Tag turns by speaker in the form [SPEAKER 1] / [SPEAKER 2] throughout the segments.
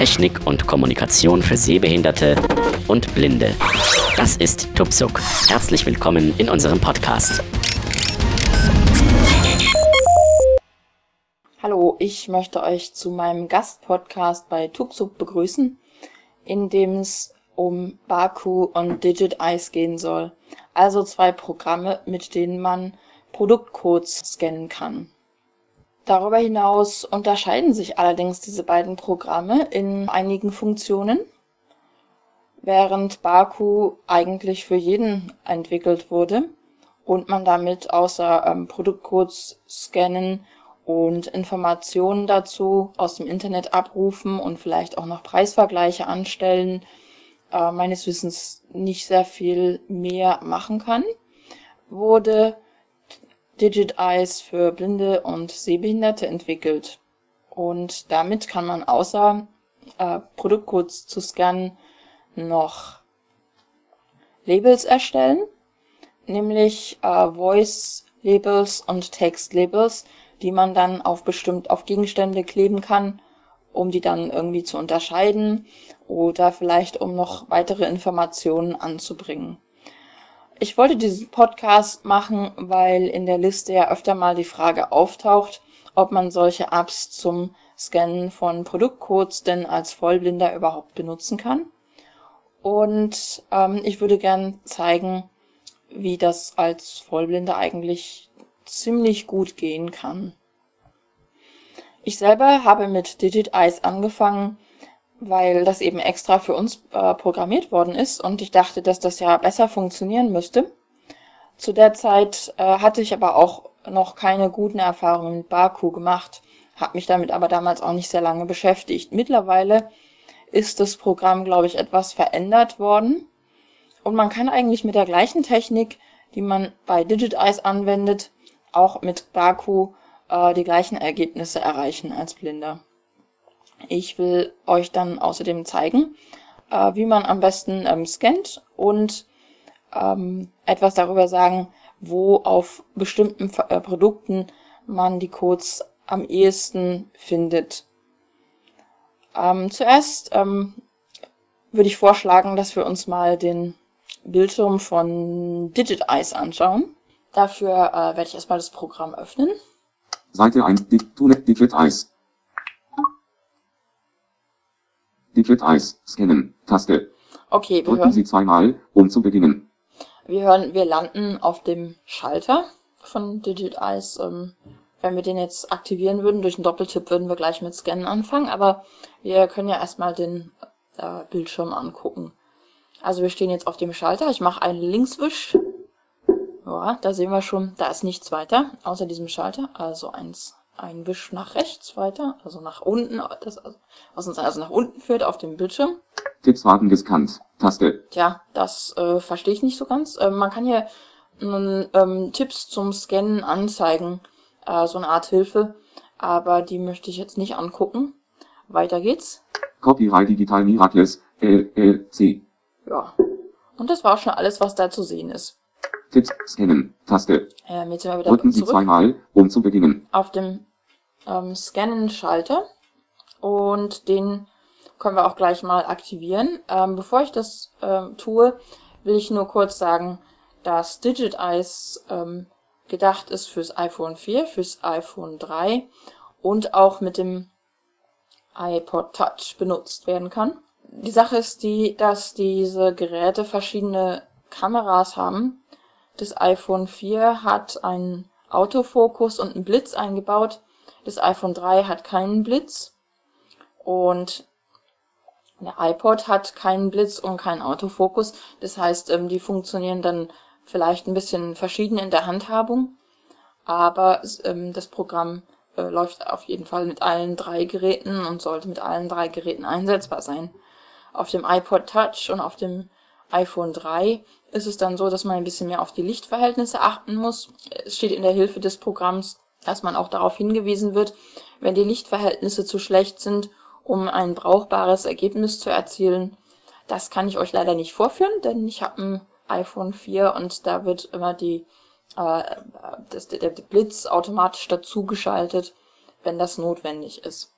[SPEAKER 1] Technik und Kommunikation für Sehbehinderte und Blinde. Das ist Tupsuk. Herzlich willkommen in unserem Podcast.
[SPEAKER 2] Hallo, ich möchte euch zu meinem Gastpodcast bei Tupsuk begrüßen, in dem es um Baku und Digit Eyes gehen soll. Also zwei Programme, mit denen man Produktcodes scannen kann. Darüber hinaus unterscheiden sich allerdings diese beiden Programme in einigen Funktionen, während Baku eigentlich für jeden entwickelt wurde und man damit außer ähm, Produktcodes scannen und Informationen dazu aus dem Internet abrufen und vielleicht auch noch Preisvergleiche anstellen, äh, meines Wissens nicht sehr viel mehr machen kann, wurde Digit Eyes für Blinde und Sehbehinderte entwickelt. Und damit kann man außer äh, Produktcodes zu scannen noch Labels erstellen, nämlich äh, Voice Labels und Text Labels, die man dann auf bestimmt auf Gegenstände kleben kann, um die dann irgendwie zu unterscheiden oder vielleicht um noch weitere Informationen anzubringen. Ich wollte diesen Podcast machen, weil in der Liste ja öfter mal die Frage auftaucht, ob man solche Apps zum Scannen von Produktcodes denn als Vollblinder überhaupt benutzen kann. Und ähm, ich würde gern zeigen, wie das als Vollblinder eigentlich ziemlich gut gehen kann. Ich selber habe mit Digit Eyes angefangen, weil das eben extra für uns äh, programmiert worden ist und ich dachte, dass das ja besser funktionieren müsste. Zu der Zeit äh, hatte ich aber auch noch keine guten Erfahrungen mit Baku gemacht, habe mich damit aber damals auch nicht sehr lange beschäftigt. Mittlerweile ist das Programm, glaube ich, etwas verändert worden und man kann eigentlich mit der gleichen Technik, die man bei Digit Eyes anwendet, auch mit Baku äh, die gleichen Ergebnisse erreichen als Blinder. Ich will euch dann außerdem zeigen, äh, wie man am besten ähm, scannt und ähm, etwas darüber sagen, wo auf bestimmten äh, Produkten man die Codes am ehesten findet. Ähm, zuerst ähm, würde ich vorschlagen, dass wir uns mal den Bildschirm von Digit Eyes anschauen. Dafür äh, werde ich erstmal das Programm öffnen.
[SPEAKER 3] Seite 1, Digit Eyes, scannen, Taste.
[SPEAKER 2] Okay, wir
[SPEAKER 3] Drücken
[SPEAKER 2] hören,
[SPEAKER 3] Sie zweimal, um zu beginnen.
[SPEAKER 2] wir hören, wir landen auf dem Schalter von Digit Eyes. Ähm, wenn wir den jetzt aktivieren würden, durch einen Doppeltipp würden wir gleich mit Scannen anfangen, aber wir können ja erstmal den äh, Bildschirm angucken. Also wir stehen jetzt auf dem Schalter. Ich mache einen Linkswisch. Ja, da sehen wir schon, da ist nichts weiter außer diesem Schalter. Also eins, ein Wisch nach rechts weiter, also nach unten, das, was uns also nach unten führt auf dem Bildschirm.
[SPEAKER 3] Tipps warten gescannt, Taste.
[SPEAKER 2] Tja, das äh, verstehe ich nicht so ganz. Ähm, man kann hier ähm, Tipps zum Scannen anzeigen, äh, so eine Art Hilfe, aber die möchte ich jetzt nicht angucken. Weiter geht's.
[SPEAKER 3] Copyright Digital Miracles, LLC.
[SPEAKER 2] Ja. Und das war schon alles, was da zu sehen ist.
[SPEAKER 3] Tipps, scannen, Taste.
[SPEAKER 2] Ähm, jetzt sind wir wieder
[SPEAKER 3] Drücken Sie
[SPEAKER 2] zurück
[SPEAKER 3] zweimal, um zu beginnen.
[SPEAKER 2] auf dem ähm, Scannen-Schalter und den können wir auch gleich mal aktivieren. Ähm, bevor ich das ähm, tue, will ich nur kurz sagen, dass Digit Eyes ähm, gedacht ist fürs iPhone 4, fürs iPhone 3 und auch mit dem iPod Touch benutzt werden kann. Die Sache ist die, dass diese Geräte verschiedene Kameras haben. Das iPhone 4 hat einen Autofokus und einen Blitz eingebaut. Das iPhone 3 hat keinen Blitz. Und der iPod hat keinen Blitz und keinen Autofokus. Das heißt, ähm, die funktionieren dann vielleicht ein bisschen verschieden in der Handhabung. Aber ähm, das Programm äh, läuft auf jeden Fall mit allen drei Geräten und sollte mit allen drei Geräten einsetzbar sein. Auf dem iPod Touch und auf dem iPhone 3 ist es dann so, dass man ein bisschen mehr auf die Lichtverhältnisse achten muss. Es steht in der Hilfe des Programms, dass man auch darauf hingewiesen wird, wenn die Lichtverhältnisse zu schlecht sind, um ein brauchbares Ergebnis zu erzielen. Das kann ich euch leider nicht vorführen, denn ich habe ein iPhone 4 und da wird immer die, äh, das, der Blitz automatisch dazugeschaltet, wenn das notwendig ist.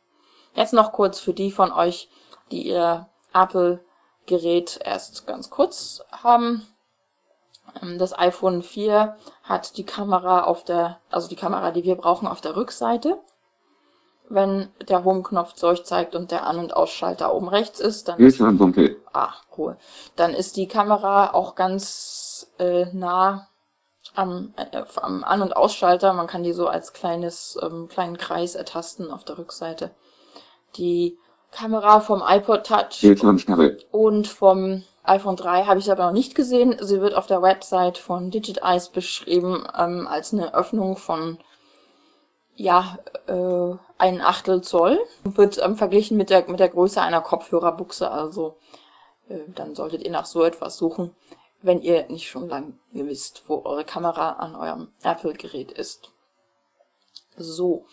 [SPEAKER 2] Jetzt noch kurz für die von euch, die ihr Apple-Gerät erst ganz kurz haben. Ähm, das iPhone 4 hat die Kamera auf der, also die Kamera, die wir brauchen, auf der Rückseite. Wenn der Home-Knopf Zeug zeigt und der An- und Ausschalter oben rechts ist, dann ist,
[SPEAKER 3] dunkel.
[SPEAKER 2] ah, cool. Dann ist die Kamera auch ganz äh, nah am, äh, am An- und Ausschalter. Man kann die so als kleines, ähm, kleinen Kreis ertasten auf der Rückseite. Die Kamera vom iPod Touch und vom iPhone 3 habe ich aber noch nicht gesehen. Sie wird auf der Website von Digit Eyes beschrieben ähm, als eine Öffnung von ja, äh, ein Achtel Zoll. Wird ähm, verglichen mit der, mit der Größe einer Kopfhörerbuchse. Also äh, dann solltet ihr nach so etwas suchen, wenn ihr nicht schon lange wisst, wo eure Kamera an eurem Apple-Gerät ist. So,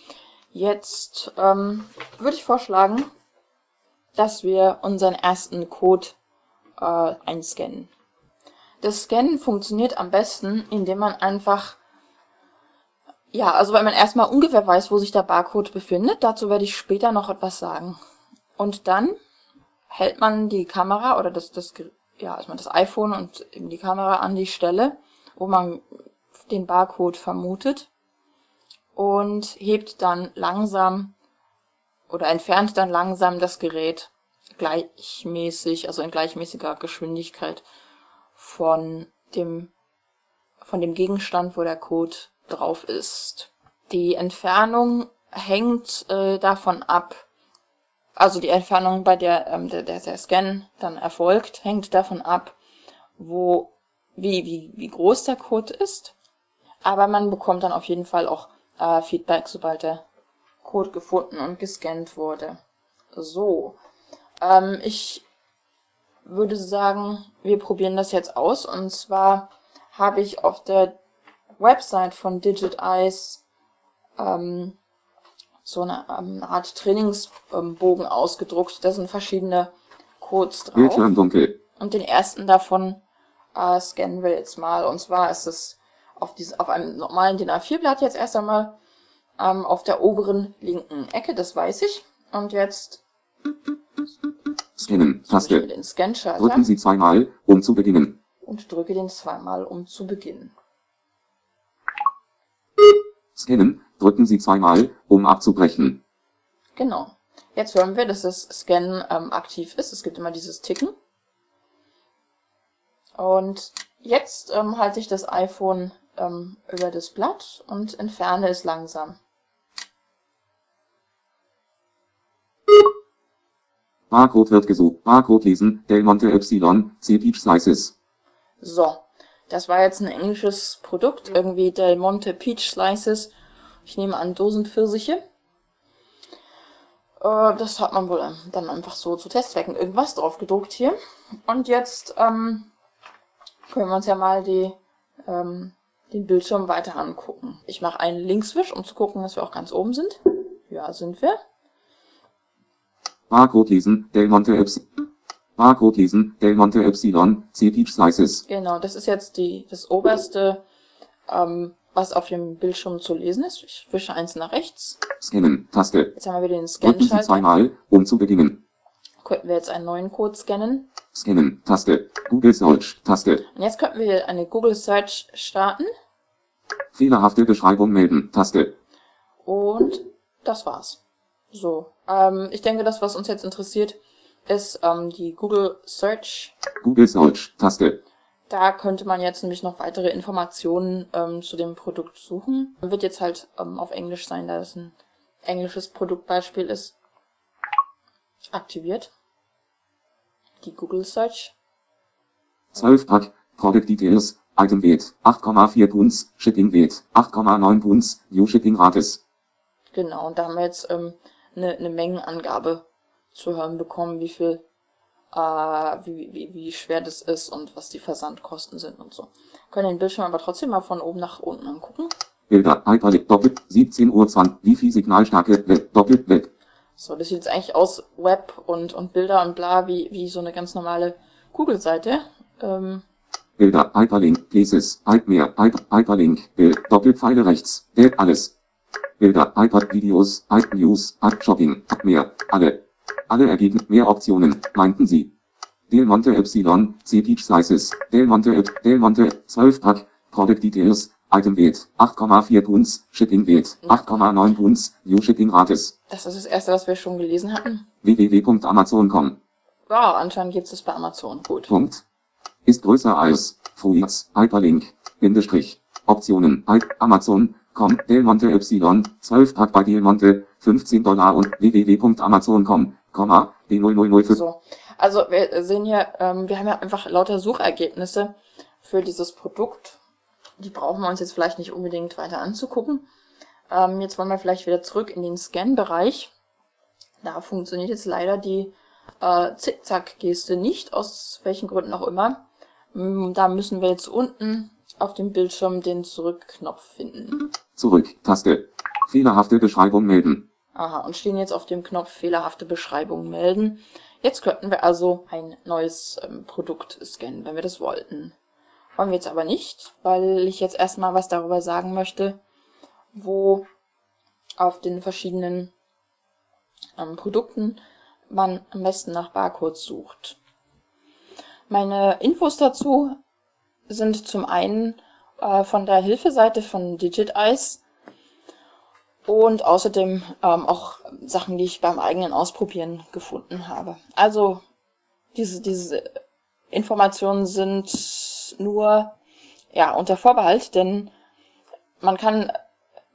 [SPEAKER 2] jetzt ähm, würde ich vorschlagen, dass wir unseren ersten Code äh, einscannen. Das Scannen funktioniert am besten, indem man einfach, ja, also wenn man erstmal ungefähr weiß, wo sich der Barcode befindet, dazu werde ich später noch etwas sagen. Und dann hält man die Kamera oder das, das, ja, also das iPhone und eben die Kamera an die Stelle, wo man den Barcode vermutet und hebt dann langsam oder entfernt dann langsam das Gerät gleichmäßig, also in gleichmäßiger Geschwindigkeit von dem, von dem Gegenstand, wo der Code drauf ist. Die Entfernung hängt äh, davon ab, also die Entfernung, bei der, ähm, der, der der Scan dann erfolgt, hängt davon ab, wo, wie, wie, wie groß der Code ist. Aber man bekommt dann auf jeden Fall auch äh, Feedback, sobald der Code gefunden und gescannt wurde. So, ähm, ich würde sagen, wir probieren das jetzt aus. Und zwar habe ich auf der Website von Digit Eyes ähm, so eine, ähm, Art Trainingsbogen ausgedruckt. Da sind verschiedene Codes drauf.
[SPEAKER 3] Dunkel.
[SPEAKER 2] Und den ersten davon äh, scannen wir jetzt mal. Und zwar ist es auf, diesem, auf einem normalen DIN A4-Blatt jetzt erst einmal ähm, auf der oberen linken Ecke, das weiß ich. Und jetzt
[SPEAKER 3] Scannen.
[SPEAKER 2] ich
[SPEAKER 3] Taste.
[SPEAKER 2] den Scan-Schalter
[SPEAKER 3] Drücken Sie zweimal, um zu beginnen.
[SPEAKER 2] und drücke den zweimal, um zu beginnen.
[SPEAKER 3] Scannen. Drücken Sie zweimal, um abzubrechen.
[SPEAKER 2] Genau. Jetzt hören wir, dass das Scannen ähm, aktiv ist. Es gibt immer dieses Ticken. Und jetzt ähm, halte ich das iPhone ähm, über das Blatt und entferne es langsam.
[SPEAKER 3] Barcode wird gesucht. Barcode lesen. Del Monte Epsilon. C Peach Slices.
[SPEAKER 2] So, das war jetzt ein englisches Produkt, irgendwie Del Monte Peach Slices. Ich nehme an Dosenpfirsiche. Äh, das hat man wohl ähm, dann einfach so zu Testzwecken irgendwas drauf gedruckt hier. Und jetzt ähm, können wir uns ja mal die, ähm, den Bildschirm weiter angucken. Ich mache einen Linkswisch, um zu gucken, dass wir auch ganz oben sind. Ja, sind wir.
[SPEAKER 3] Barcode lesen. Del Monte Epsilon. Barcode lesen. Del Monte Epsilon. C Peach Slices.
[SPEAKER 2] Genau, das ist jetzt die, das oberste, ähm, was auf dem Bildschirm zu lesen ist. Ich wische eins nach rechts.
[SPEAKER 3] Scannen. Taste.
[SPEAKER 2] Jetzt haben wir wieder den
[SPEAKER 3] Drücken Sie zweimal, um zu beginnen.
[SPEAKER 2] Könnten wir jetzt einen neuen Code scannen.
[SPEAKER 3] Scannen. Taste. Google Search. Taste.
[SPEAKER 2] Und jetzt könnten wir eine Google Search starten.
[SPEAKER 3] Fehlerhafte Beschreibung melden. Taste.
[SPEAKER 2] Und das war's. So, ähm, ich denke, das, was uns jetzt interessiert, ist ähm, die Google Search.
[SPEAKER 3] Google Search. Taste.
[SPEAKER 2] Da könnte man jetzt nämlich noch weitere Informationen ähm, zu dem Produkt suchen. Wird jetzt halt ähm, auf Englisch sein, da das ein englisches Produktbeispiel ist. Aktiviert. Die Google Search.
[SPEAKER 3] 12 Pack. Product Details. Item Weight. 8,4 Punts. Shipping Weight. 8,9 Punts. New Shipping Rates.
[SPEAKER 2] Genau, und da haben wir jetzt ähm, eine, eine Mengenangabe zu hören bekommen, wie viel, äh, wie, wie, wie schwer das ist und was die Versandkosten sind und so. Können den Bildschirm aber trotzdem mal von oben nach unten angucken.
[SPEAKER 3] Bilder. Hyperlink. Doppelt. 17 Uhr 20. Wifi Signalstärke. Web. Doppelt. Web.
[SPEAKER 2] So, das sieht jetzt eigentlich aus, Web und, und Bilder und bla, wie, wie so eine ganz normale Google-Seite. Ähm,
[SPEAKER 3] Bilder. Hyperlink. Mehr. Hyper, Hyperlink. Bild. Doppelpfeile rechts. Bild. Alles. Bilder. Hyper. Videos. Hype News. Hype Shopping. Mehr. Alle. Alle ergeben mehr Optionen, meinten sie. Del Monte Epsilon, C Peach Slices, Del Monte Ep, Del Monte, 12 Pack, Product Details, Item Weight, 8,4 Punts, Shipping Weight, 8,9 Punts, New Shipping Rates.
[SPEAKER 2] Das ist das erste, was wir schon gelesen hatten.
[SPEAKER 3] www.amazon.com.
[SPEAKER 2] Wow, anscheinend gibt es bei Amazon. Gut.
[SPEAKER 3] Punkt. Ist größer als, Fruits, Hyperlink, Bindestrich, Optionen, Amazon, com, Del Monte Epsilon, 12 Pack bei Del Monte, 15 Dollar und www.amazon.com, Komma, D0005.
[SPEAKER 2] So. Also wir sehen hier, ähm, wir haben ja einfach lauter Suchergebnisse für dieses Produkt. Die brauchen wir uns jetzt vielleicht nicht unbedingt weiter anzugucken. Ähm, jetzt wollen wir vielleicht wieder zurück in den Scan-Bereich. Da funktioniert jetzt leider die äh, Zickzack-Geste nicht, aus welchen Gründen auch immer. Mm, Da müssen wir jetzt unten auf dem Bildschirm den Zurück-Knopf finden.
[SPEAKER 3] Zurück, Taste. Fehlerhafte Beschreibung melden.
[SPEAKER 2] Aha, und stehen jetzt auf dem Knopf fehlerhafte Beschreibung melden. Jetzt könnten wir also ein neues ähm, Produkt scannen, wenn wir das wollten. Wollen wir jetzt aber nicht, weil ich jetzt erstmal was darüber sagen möchte, wo auf den verschiedenen ähm, Produkten man am besten nach Barcodes sucht. Meine Infos dazu sind zum einen äh, von der Hilfeseite von DigitEyes und außerdem ähm, auch Sachen, die ich beim eigenen Ausprobieren gefunden habe. Also diese, diese Informationen sind nur ja unter Vorbehalt, denn man kann,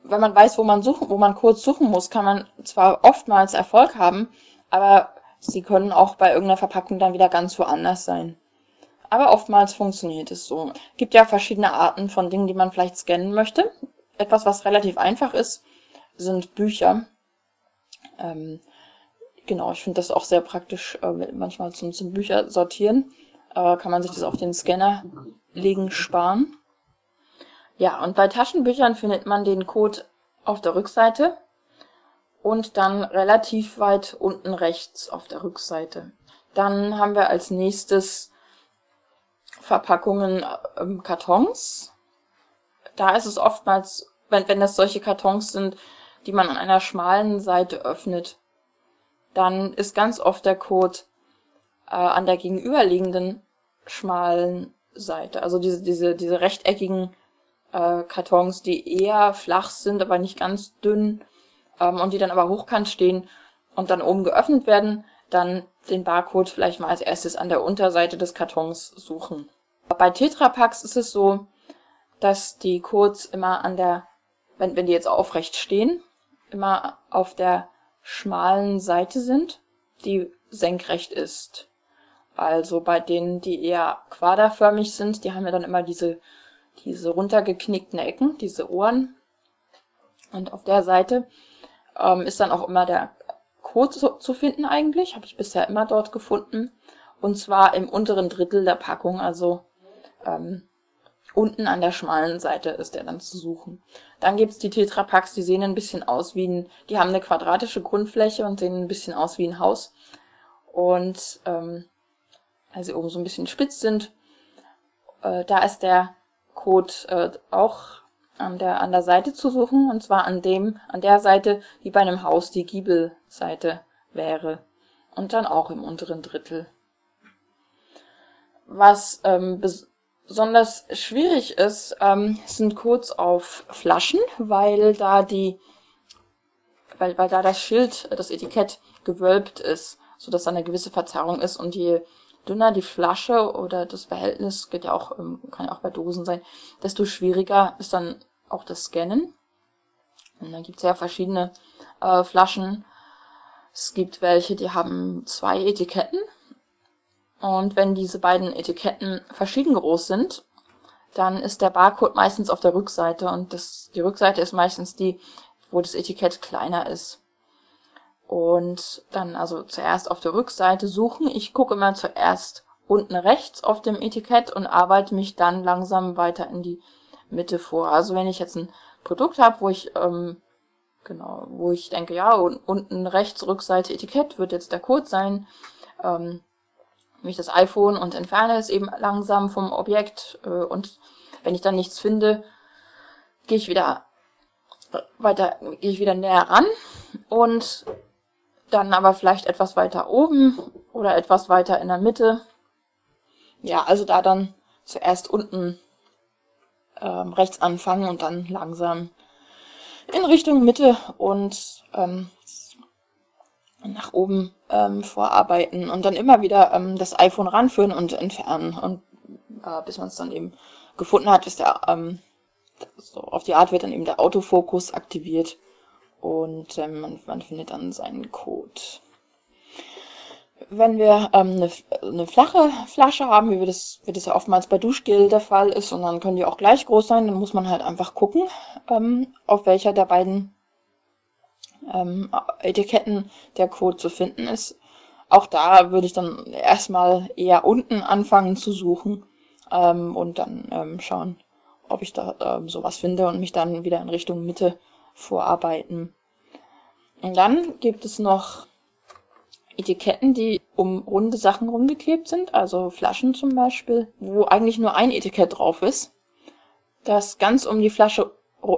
[SPEAKER 2] wenn man weiß, wo man suchen, wo man kurz suchen muss, kann man zwar oftmals Erfolg haben, aber sie können auch bei irgendeiner Verpackung dann wieder ganz woanders sein. Aber oftmals funktioniert es so. Gibt ja verschiedene Arten von Dingen, die man vielleicht scannen möchte. Etwas, was relativ einfach ist, sind Bücher. Ähm, genau, ich finde das auch sehr praktisch, äh, manchmal zum, zum Bücher sortieren. Äh, kann man sich das auf den Scanner legen, sparen. Ja, und bei Taschenbüchern findet man den Code auf der Rückseite und dann relativ weit unten rechts auf der Rückseite. Dann haben wir als nächstes Verpackungen ähm, Kartons. Da ist es oftmals, wenn, wenn das solche Kartons sind, die man an einer schmalen Seite öffnet, dann ist ganz oft der Code äh, an der gegenüberliegenden schmalen Seite. Also diese, diese, diese rechteckigen äh, Kartons, die eher flach sind, aber nicht ganz dünn ähm, und die dann aber hochkant stehen und dann oben geöffnet werden, dann den Barcode vielleicht mal als erstes an der Unterseite des Kartons suchen. Bei Tetrapacks ist es so, dass die Codes immer an der, wenn, wenn die jetzt aufrecht stehen, immer auf der schmalen Seite sind, die senkrecht ist. Also bei denen, die eher quaderförmig sind, die haben ja dann immer diese, diese runtergeknickten Ecken, diese Ohren. Und auf der Seite ähm, ist dann auch immer der Code zu, zu finden eigentlich, habe ich bisher immer dort gefunden. Und zwar im unteren Drittel der Packung, also ähm, unten an der schmalen Seite ist der dann zu suchen. Dann gibt's die Tetrapacks, die sehen ein bisschen aus wie ein, die haben eine quadratische Grundfläche und sehen ein bisschen aus wie ein Haus. Und ähm, weil sie oben so ein bisschen spitz sind, äh, da ist der Code äh, auch an der, an der Seite zu suchen, und zwar an dem, an der Seite, die bei einem Haus die Giebelseite wäre. Und dann auch im unteren Drittel. Was ähm, besonders schwierig ist, ähm, sind Codes auf Flaschen, weil da die, weil, weil da das Schild, das Etikett gewölbt ist, so dass da eine gewisse Verzerrung ist und je dünner die Flasche oder das Behältnis, geht ja auch, ähm, kann ja auch bei Dosen sein, desto schwieriger ist dann auch das Scannen. Und da gibt's ja verschiedene äh, Flaschen. Es gibt welche, die haben zwei Etiketten. Und wenn diese beiden Etiketten verschieden groß sind, dann ist der Barcode meistens auf der Rückseite und das, die Rückseite ist meistens die, wo das Etikett kleiner ist. Und dann also zuerst auf der Rückseite suchen. Ich gucke immer zuerst unten rechts auf dem Etikett und arbeite mich dann langsam weiter in die Mitte vor. Also wenn ich jetzt ein Produkt habe, wo ich ähm, genau, wo ich denke, ja, unten rechts Rückseite Etikett wird jetzt der Code sein, ähm, nehme ich das iPhone und entferne es eben langsam vom Objekt äh, und wenn ich dann nichts finde, gehe ich wieder weiter, gehe ich wieder näher ran und dann aber vielleicht etwas weiter oben oder etwas weiter in der Mitte. Ja, also da dann zuerst unten ähm, rechts anfangen und dann langsam in Richtung Mitte und ähm, nach oben ähm, vorarbeiten und dann immer wieder ähm, das iPhone ranführen und entfernen und äh, bis man es dann eben gefunden hat, ist der ähm, so auf die Art wird dann eben der Autofokus aktiviert und ähm, man, man findet dann seinen Code. Wenn wir ähm, eine, eine flache Flasche haben, wie wir das, wie das ja oftmals bei Duschgel der Fall ist, und dann können die auch gleich groß sein, dann muss man halt einfach gucken, ähm, auf welcher der beiden ähm, Etiketten der Code zu finden ist. Auch da würde ich dann erstmal eher unten anfangen zu suchen ähm, und dann ähm, schauen, ob ich da ähm, sowas finde und mich dann wieder in Richtung Mitte vorarbeiten. Und dann gibt es noch Etiketten, die um runde Sachen rumgeklebt sind, also Flaschen zum Beispiel, wo eigentlich nur ein Etikett drauf ist, das ganz um die Flasche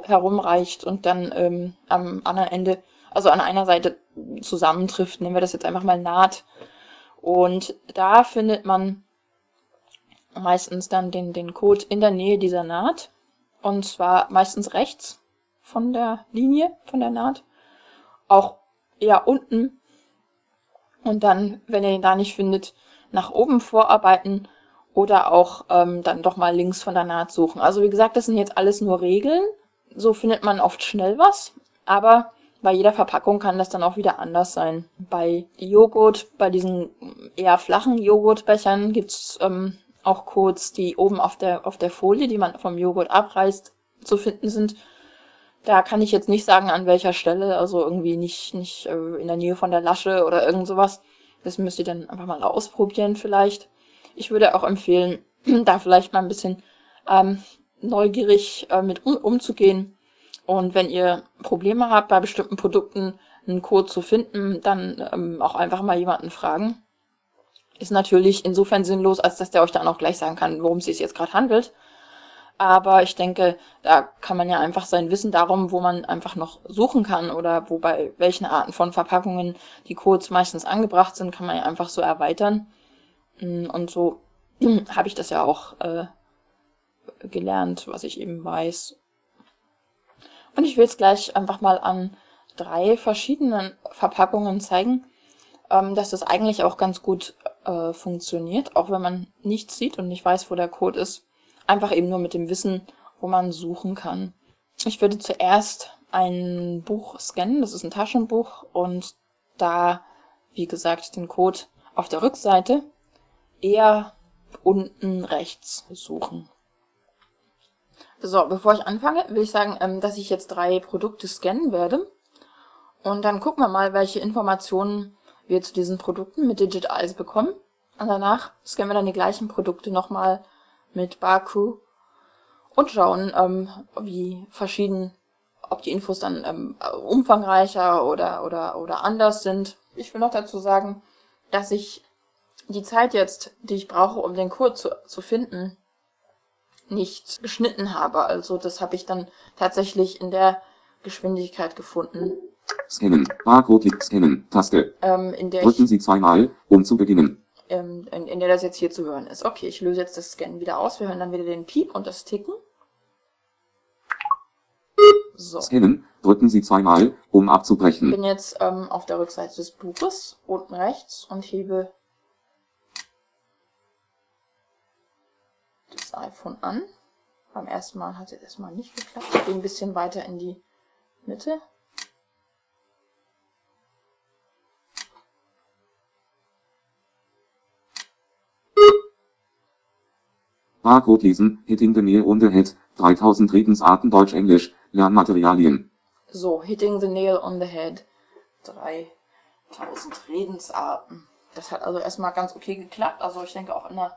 [SPEAKER 2] herumreicht und dann ähm, am anderen Ende, also an einer Seite zusammentrifft. Nehmen wir das jetzt einfach mal Naht. Und da findet man meistens dann den, den Code in der Nähe dieser Naht. Und zwar meistens rechts von der Linie, von der Naht. Auch eher unten und dann, wenn ihr ihn da nicht findet, nach oben vorarbeiten oder auch ähm, dann doch mal links von der Naht suchen. Also wie gesagt, das sind jetzt alles nur Regeln. So findet man oft schnell was, aber bei jeder Verpackung kann das dann auch wieder anders sein. Bei Joghurt, bei diesen eher flachen Joghurtbechern gibt's ähm, auch Codes, die oben auf der, auf der Folie, die man vom Joghurt abreißt, zu finden sind. Da kann ich jetzt nicht sagen, an welcher Stelle, also irgendwie nicht, nicht äh, in der Nähe von der Lasche oder irgend sowas. Das müsst ihr dann einfach mal ausprobieren vielleicht. Ich würde auch empfehlen, da vielleicht mal ein bisschen ähm, neugierig äh, mit um, umzugehen. Und wenn ihr Probleme habt, bei bestimmten Produkten einen Code zu finden, dann ähm, auch einfach mal jemanden fragen. Ist natürlich insofern sinnlos, als dass der euch dann auch gleich sagen kann, worum es sich jetzt gerade handelt. Aber ich denke, da kann man ja einfach sein Wissen darum, wo man einfach noch suchen kann oder wo bei welchen Arten von Verpackungen die Codes meistens angebracht sind, kann man ja einfach so erweitern. Mm, und so habe ich das ja auch äh, gelernt, was ich eben weiß. Und ich will jetzt gleich einfach mal an drei verschiedenen Verpackungen zeigen, ähm, dass das eigentlich auch ganz gut äh, funktioniert, auch wenn man nichts sieht und nicht weiß, wo der Code ist einfach eben nur mit dem Wissen, wo man suchen kann. Ich würde zuerst ein Buch scannen, das ist ein Taschenbuch und da, wie gesagt, den Code auf der Rückseite eher unten rechts suchen. So, bevor ich anfange, will ich sagen, ähm, dass ich jetzt drei Produkte scannen werde. Und dann gucken wir mal, welche Informationen wir zu diesen Produkten mit Digit Eyes bekommen. Und danach scannen wir dann die gleichen Produkte nochmal mit Baku und schauen, ähm, wie verschieden, ob die Infos dann ähm, umfangreicher oder, oder, oder anders sind. Ich will noch dazu sagen, dass ich die Zeit jetzt, die ich brauche, um den Code zu, zu finden, nicht geschnitten habe. Also das habe ich dann tatsächlich in der Geschwindigkeit gefunden.
[SPEAKER 3] Scannen, Barcode, Scannen, Taste.
[SPEAKER 2] Ähm, in der
[SPEAKER 3] Drücken
[SPEAKER 2] ich,
[SPEAKER 3] Sie zweimal, um zu beginnen
[SPEAKER 2] ähm, in, in der das jetzt hier zu hören ist. Okay, ich löse jetzt das Scannen wieder aus. Wir hören dann wieder den Piep und das Ticken. So.
[SPEAKER 3] Scannen, drücken Sie zweimal, um
[SPEAKER 2] Ich
[SPEAKER 3] abzubrechen.
[SPEAKER 2] bin jetzt ähm, auf der Rückseite des Buches, unten rechts, und hebe iPhone an. Beim ersten Mal hat es erstmal nicht geklappt. Ich gehe ein bisschen weiter in die Mitte.
[SPEAKER 3] Barcode lesen, Hitting the Nail on the Head, 3000 Redensarten Deutsch-Englisch, Lernmaterialien.
[SPEAKER 2] So, Hitting the Nail on the Head. 3000 Redensarten. Das hat also erstmal ganz okay geklappt. Also ich denke auch in einer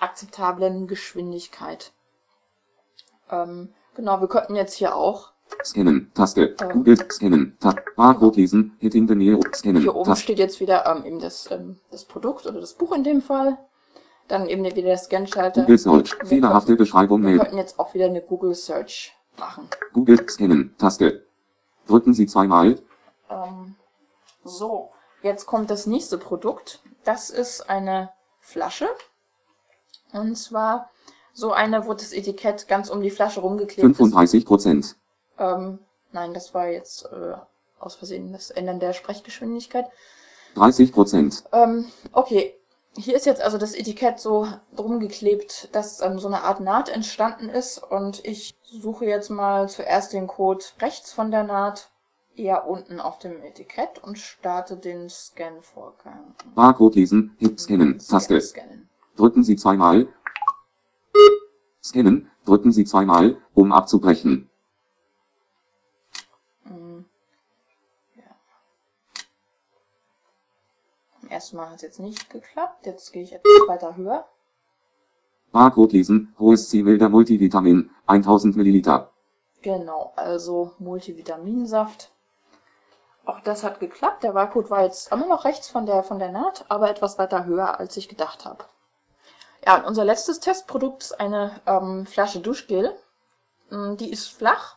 [SPEAKER 2] akzeptablen Geschwindigkeit. Ähm, genau, wir könnten jetzt hier auch.
[SPEAKER 3] Scannen, Taste,
[SPEAKER 2] Ähm.
[SPEAKER 3] Google, Scannen, Tab, Barcode lesen, Hitting the Nail, Scannen,
[SPEAKER 2] Hier oben
[SPEAKER 3] Taste,
[SPEAKER 2] steht jetzt wieder ähm, eben das, ähm, das Produkt oder das Buch in dem Fall. Dann eben wieder der Scan-Schalter.
[SPEAKER 3] Google Search, fehlerhafte Beschreibung
[SPEAKER 2] Wir könnten jetzt auch wieder eine Google Search machen.
[SPEAKER 3] Google, Scannen, Taste. Drücken Sie zweimal,
[SPEAKER 2] Ähm, so, jetzt kommt das nächste Produkt. Das ist eine Flasche. Und zwar so eine, wo das Etikett ganz um die Flasche rumgeklebt
[SPEAKER 3] 35 Prozent.
[SPEAKER 2] Ähm, nein, das war jetzt äh, aus Versehen das Ändern der Sprechgeschwindigkeit.
[SPEAKER 3] 30 Prozent.
[SPEAKER 2] Ähm, okay, hier ist jetzt also das Etikett so drum geklebt, dass ähm, so eine Art Naht entstanden ist. Und ich suche jetzt mal zuerst den Code rechts von der Naht, eher unten auf dem Etikett und starte den Scan-Vorgang.
[SPEAKER 3] Barcode lesen. Hip scannen. Taste.
[SPEAKER 2] Scannen.
[SPEAKER 3] Drücken Sie zweimal. Scannen. Drücken Sie zweimal, um abzubrechen.
[SPEAKER 2] Mhm. Ja. Beim ersten Mal hat es jetzt nicht geklappt. Jetzt gehe ich etwas weiter höher.
[SPEAKER 3] Barcode lesen. Hohes C-Milder Multivitamin. 1000 Milliliter.
[SPEAKER 2] Genau, also Multivitaminsaft. Auch das hat geklappt. Der Barcode war jetzt immer noch rechts von der, von der Naht, aber etwas weiter höher, als ich gedacht habe. Ja, und unser letztes Testprodukt ist eine ähm, Flasche Duschgel. Mm, Die ist flach,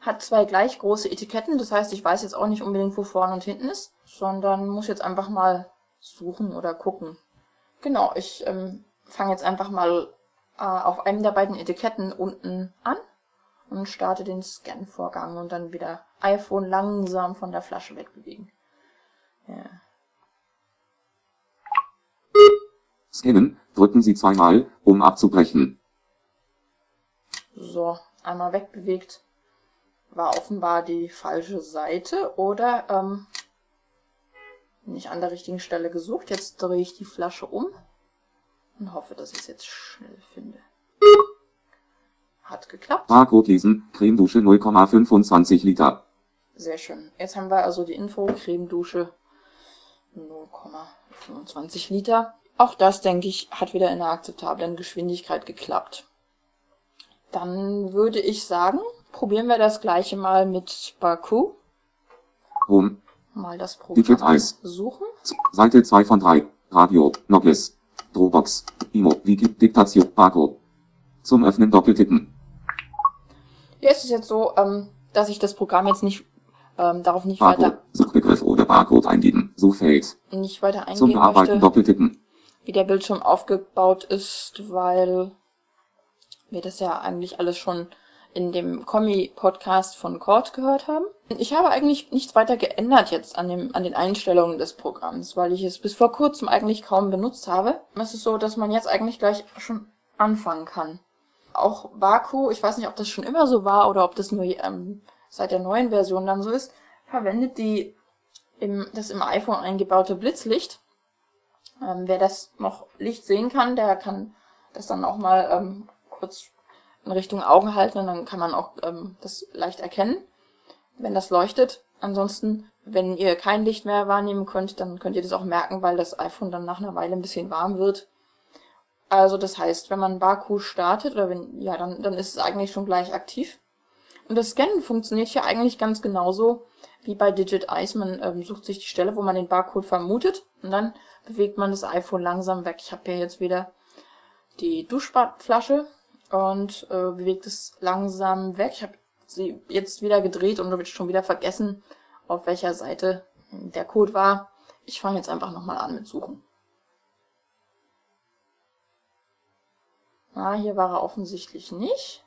[SPEAKER 2] hat zwei gleich große Etiketten. Das heißt, ich weiß jetzt auch nicht unbedingt, wo vorne und hinten ist, sondern muss jetzt einfach mal suchen oder gucken. Genau, ich ähm, fange jetzt einfach mal äh, auf einem der beiden Etiketten unten an und starte den Scan-Vorgang und dann wieder iPhone langsam von der Flasche wegbewegen. Ja.
[SPEAKER 3] Scannen. Drücken Sie zweimal, um abzubrechen.
[SPEAKER 2] So, einmal wegbewegt. War offenbar die falsche Seite oder ähm, nicht an der richtigen Stelle gesucht. Jetzt drehe ich die Flasche um und hoffe, dass ich es jetzt schnell finde. Hat geklappt.
[SPEAKER 3] Barcode lesen. Cremedusche 0,25 Liter.
[SPEAKER 2] Sehr schön. Jetzt haben wir also die Info, Cremedusche 0,25 Liter. Auch das, denke ich, hat wieder in einer akzeptablen Geschwindigkeit geklappt. Dann würde ich sagen, probieren wir das gleiche mal mit Baku.
[SPEAKER 3] Home.
[SPEAKER 2] Mal das Programm suchen.
[SPEAKER 3] Seite 2 von 3. Radio. Nobles. Dropbox. Imo. Wiki. Diktation. Barcode. Zum Öffnen doppeltippen.
[SPEAKER 2] Hier ist es jetzt so, ähm, dass ich das Programm jetzt nicht ähm, darauf nicht weiter,
[SPEAKER 3] Barcode. Suchbegriff oder Barcode eingeben. Suchfeld.
[SPEAKER 2] nicht weiter
[SPEAKER 3] Zum
[SPEAKER 2] eingehen
[SPEAKER 3] Bearbeiten
[SPEAKER 2] möchte,
[SPEAKER 3] doppeltippen.
[SPEAKER 2] Wie der Bildschirm aufgebaut ist, weil wir das ja eigentlich alles schon in dem Kommi-Podcast von Cord gehört haben. Ich habe eigentlich nichts weiter geändert jetzt an, dem, an den Einstellungen des Programms, weil ich es bis vor kurzem eigentlich kaum benutzt habe. Es ist so, dass man jetzt eigentlich gleich schon anfangen kann. Auch Baku, ich weiß nicht, ob das schon immer so war oder ob das nur ähm, seit der neuen Version dann so ist, verwendet die im, das im iPhone eingebaute Blitzlicht. Ähm, wer das noch Licht sehen kann, der kann das dann auch mal ähm, kurz in Richtung Augen halten und dann kann man auch ähm, das leicht erkennen, wenn das leuchtet. Ansonsten, wenn ihr kein Licht mehr wahrnehmen könnt, dann könnt ihr das auch merken, weil das iPhone dann nach einer Weile ein bisschen warm wird. Also das heißt, wenn man Baku startet, oder wenn, ja, dann, dann ist es eigentlich schon gleich aktiv. Und das Scannen funktioniert hier eigentlich ganz genauso wie bei Digit Eyes. Man ähm, sucht sich die Stelle, wo man den Barcode vermutet und dann bewegt man das iPhone langsam weg. Ich habe hier jetzt wieder die Duschflasche und äh, bewegt es langsam weg. Ich habe sie jetzt wieder gedreht und habe schon wieder vergessen, auf welcher Seite der Code war. Ich fange jetzt einfach nochmal an mit Suchen. Ah, hier war er offensichtlich nicht.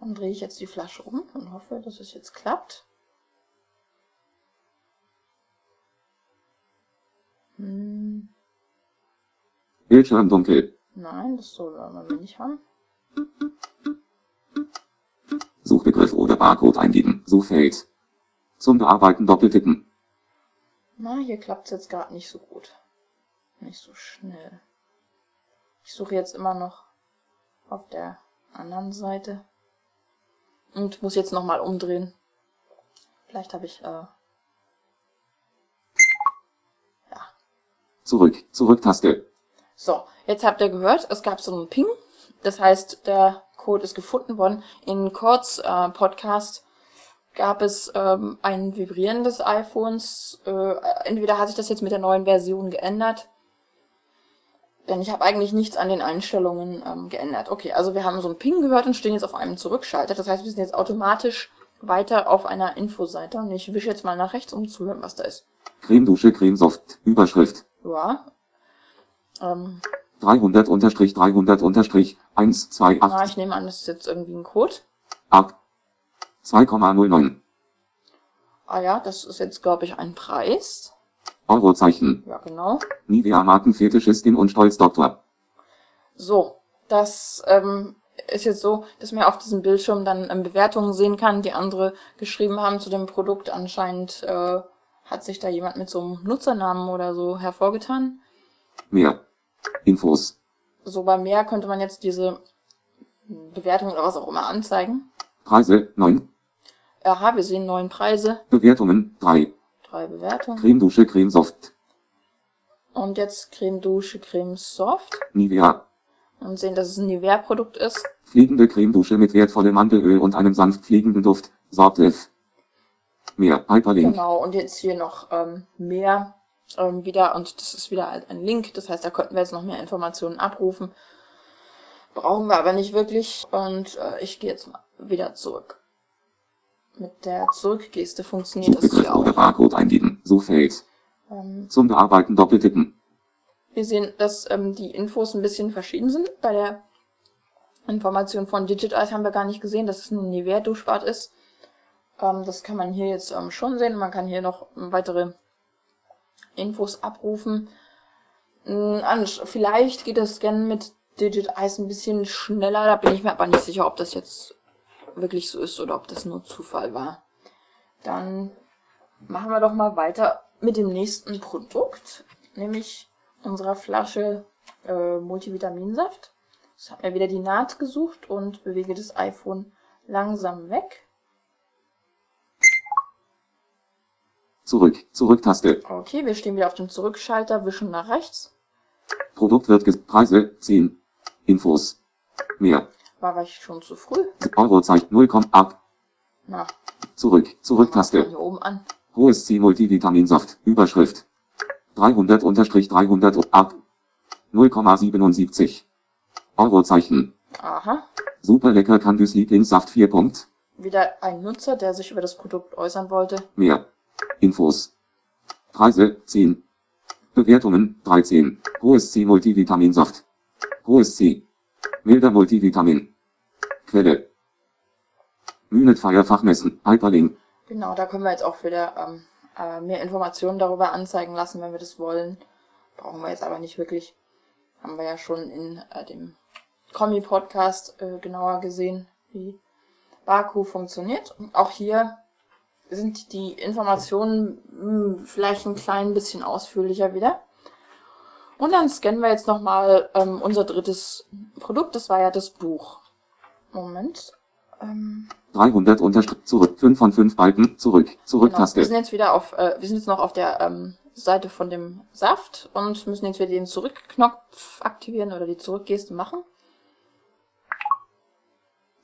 [SPEAKER 2] Dann drehe ich jetzt die Flasche um und hoffe, dass es jetzt klappt. Hm,
[SPEAKER 3] Bildschirm dunkel.
[SPEAKER 2] nein, das soll man nicht haben.
[SPEAKER 3] Suchbegriff oder Barcode eingeben. Suchfeld. Zum Bearbeiten doppeltippen.
[SPEAKER 2] Na, hier klappt es jetzt gerade nicht so gut. Nicht so schnell. Ich suche jetzt immer noch auf der anderen Seite. Und muss jetzt nochmal umdrehen. Vielleicht habe ich, äh,
[SPEAKER 3] Zurück. Zurück-Taste.
[SPEAKER 2] So, jetzt habt ihr gehört, es gab so einen Ping. Das heißt, der Code ist gefunden worden. In Kurz äh, Podcast gab es ähm, ein Vibrieren des iPhones. Äh, entweder hat sich das jetzt mit der neuen Version geändert. Denn ich habe eigentlich nichts an den Einstellungen ähm, geändert. Okay, also wir haben so einen Ping gehört und stehen jetzt auf einem Zurückschalter. Das heißt, wir sind jetzt automatisch weiter auf einer Infoseite. Und ich wische jetzt mal nach rechts, um zu hören, was da ist.
[SPEAKER 3] Cremedusche Cremesoft. Überschrift.
[SPEAKER 2] Ja. Ähm,
[SPEAKER 3] 300 unterstrich 300 unterstrich 1, 2,
[SPEAKER 2] na,
[SPEAKER 3] 8
[SPEAKER 2] ich nehme an, das ist jetzt irgendwie ein Code.
[SPEAKER 3] ab 2,09
[SPEAKER 2] Ah ja, das ist jetzt, glaube ich, ein Preis.
[SPEAKER 3] Eurozeichen.
[SPEAKER 2] Ja, genau.
[SPEAKER 3] Nivea Markenfetischistin und Stolzdoktor.
[SPEAKER 2] So, das ähm, ist jetzt so, dass man auf diesem Bildschirm dann ähm, Bewertungen sehen kann, die andere geschrieben haben zu dem Produkt. Anscheinend äh, hat sich da jemand mit so einem Nutzernamen oder so hervorgetan.
[SPEAKER 3] Mehr. Infos.
[SPEAKER 2] So bei mehr könnte man jetzt diese Bewertung oder was auch immer anzeigen.
[SPEAKER 3] Preise 9.
[SPEAKER 2] Aha, wir sehen neun Preise,
[SPEAKER 3] Bewertungen 3.
[SPEAKER 2] drei Bewertungen.
[SPEAKER 3] Cremedusche Cremesoft.
[SPEAKER 2] Und jetzt Creme Dusche, Creme Soft.
[SPEAKER 3] Nivea.
[SPEAKER 2] Und sehen, dass es ein Nivea-Produkt ist.
[SPEAKER 3] Pflegende Cremedusche mit wertvollem Mandelöl und einem sanft pflegenden Duft. Sortliff. Mehr. Hyperlink.
[SPEAKER 2] Genau, und jetzt hier noch ähm, mehr ähm, wieder. Und das ist wieder halt ein Link. Das heißt, da könnten wir jetzt noch mehr Informationen abrufen. Brauchen wir aber nicht wirklich. Und äh, ich gehe jetzt mal wieder zurück. Mit der Zurückgeste funktioniert das hier auch.
[SPEAKER 3] Barcode eingeben. Suchfeld.
[SPEAKER 2] Ähm,
[SPEAKER 3] Zum Bearbeiten doppeltippen.
[SPEAKER 2] Wir sehen, dass ähm, die Infos ein bisschen verschieden sind. Bei der Information von Digitize haben wir gar nicht gesehen, dass es ein Nivea-Duschbad ist. Ähm, das kann man hier jetzt ähm, schon sehen. Man kann hier noch weitere Infos abrufen. Vielleicht geht das Scannen mit Digitize ein bisschen schneller. Da bin ich mir aber nicht sicher, ob das jetzt wirklich so ist oder ob das nur Zufall war. Dann machen wir doch mal weiter mit dem nächsten Produkt, nämlich unserer Flasche äh, Multivitaminsaft. Ich habe mir wieder die Naht gesucht und bewege das iPhone langsam weg.
[SPEAKER 3] Zurück. Zurücktaste.
[SPEAKER 2] Okay, wir stehen wieder auf dem Zurückschalter, wischen nach rechts.
[SPEAKER 3] Produkt wird Preise 10. Infos. Mehr.
[SPEAKER 2] War ich schon zu früh?
[SPEAKER 3] Eurozeichen 0, ab.
[SPEAKER 2] Na,
[SPEAKER 3] Zurück. Zurücktaste.
[SPEAKER 2] hier oben an.
[SPEAKER 3] Hohes C Multivitaminsaft. Überschrift. 300 unterstrich 300 und ab. 0,77. Eurozeichen.
[SPEAKER 2] Aha.
[SPEAKER 3] Super lecker Candys Lieblingssaft 4 Punkt.
[SPEAKER 2] Wieder ein Nutzer, der sich über das Produkt äußern wollte.
[SPEAKER 3] Mehr. Infos. Preise 10. Bewertungen 13. Hohes C Multivitaminsaft. Hohes C. Milder Multivitamin. Quelle. Mühlet Fachmessen. Hyperlink.
[SPEAKER 2] Genau, da können wir jetzt auch wieder ähm, äh, mehr Informationen darüber anzeigen lassen, wenn wir das wollen. Brauchen wir jetzt aber nicht wirklich. Haben wir ja schon in äh, dem Kommi-Podcast äh, genauer gesehen, wie Baku funktioniert. Und auch hier sind die Informationen mh, vielleicht ein klein bisschen ausführlicher wieder. Und dann scannen wir jetzt nochmal ähm, unser drittes Produkt. Das war ja das Buch. Moment. Ähm,
[SPEAKER 3] 300 unterstrich zurück. 5 von 5 Balken. Zurück.
[SPEAKER 2] Genau. Wir
[SPEAKER 3] Zurücktaste.
[SPEAKER 2] sind jetzt wieder auf, äh, wir sind jetzt noch auf der ähm, Seite von dem Saft und müssen jetzt wieder den Zurückknopf aktivieren oder die Zurückgeste machen.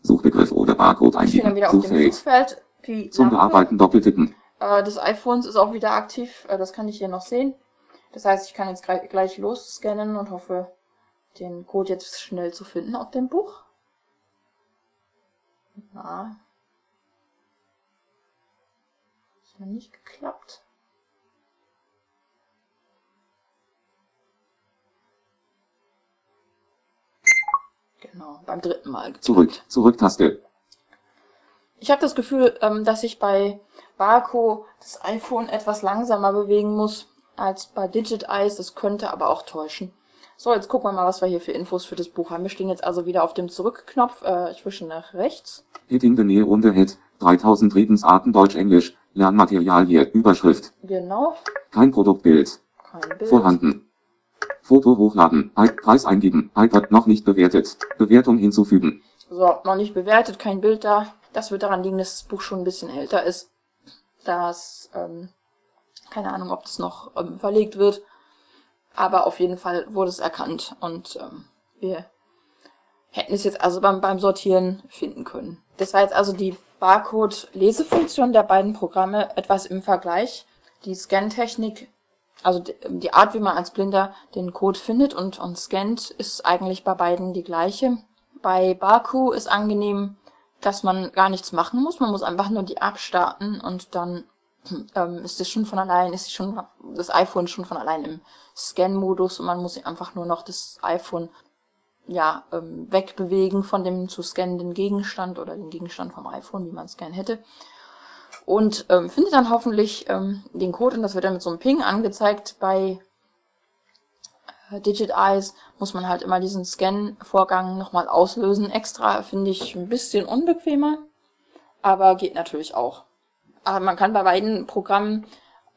[SPEAKER 3] Suchbegriff oder Barcode
[SPEAKER 2] Ich bin dann
[SPEAKER 3] eingeben.
[SPEAKER 2] wieder auf dem
[SPEAKER 3] Suchfeld.
[SPEAKER 2] Suchfeld. Die
[SPEAKER 3] Zum
[SPEAKER 2] Lampe
[SPEAKER 3] Bearbeiten doppeltippen.
[SPEAKER 2] äh, des iPhones ist auch wieder aktiv. Äh, das kann ich hier noch sehen. Das heißt, ich kann jetzt gleich, gleich losscannen und hoffe, den Code jetzt schnell zu finden auf dem Buch. Na. Ist noch nicht geklappt. Genau, beim dritten Mal.
[SPEAKER 3] Zurück. Zurücktaste.
[SPEAKER 2] Ich habe das Gefühl, ähm, dass ich bei Barco das iPhone etwas langsamer bewegen muss als bei Digit Eyes. Das könnte aber auch täuschen. So, jetzt gucken wir mal, was wir hier für Infos für das Buch haben. Wir stehen jetzt also wieder auf dem Zurückknopf. Äh, ich wische nach rechts.
[SPEAKER 3] Hitting the Nähe Runde Hit. 3000 Redensarten Deutsch-Englisch. Lernmaterial hier. Überschrift.
[SPEAKER 2] Genau.
[SPEAKER 3] Kein Produktbild.
[SPEAKER 2] Kein Bild.
[SPEAKER 3] Vorhanden. Foto hochladen. Preis eingeben. iPad noch nicht bewertet. Bewertung hinzufügen.
[SPEAKER 2] So, noch nicht bewertet, kein Bild da. Das wird daran liegen, dass das Buch schon ein bisschen älter ist. Das, ähm, keine Ahnung, ob das noch ähm, verlegt wird. Aber auf jeden Fall wurde es erkannt und ähm, wir hätten es jetzt also beim, beim Sortieren finden können. Das war jetzt also die Barcode-Lesefunktion der beiden Programme etwas im Vergleich. Die Scan-Technik, also die, die Art, wie man als Blinder den Code findet und, und scannt, ist eigentlich bei beiden die gleiche. Bei Baku ist angenehm, dass man gar nichts machen muss. Man muss einfach nur die App starten und dann ähm, ist es schon von allein, ist schon das iPhone schon von allein im Scan-Modus und man muss einfach nur noch das iPhone ja, ähm, wegbewegen von dem zu scannenden Gegenstand oder den Gegenstand vom iPhone, wie man es gern hätte. Und ähm, findet dann hoffentlich ähm, den Code und das wird dann mit so einem Ping angezeigt. Bei äh, Digit Eyes muss man halt immer diesen Scan-Vorgang nochmal auslösen. Extra finde ich ein bisschen unbequemer, aber geht natürlich auch. Aber man kann bei beiden Programmen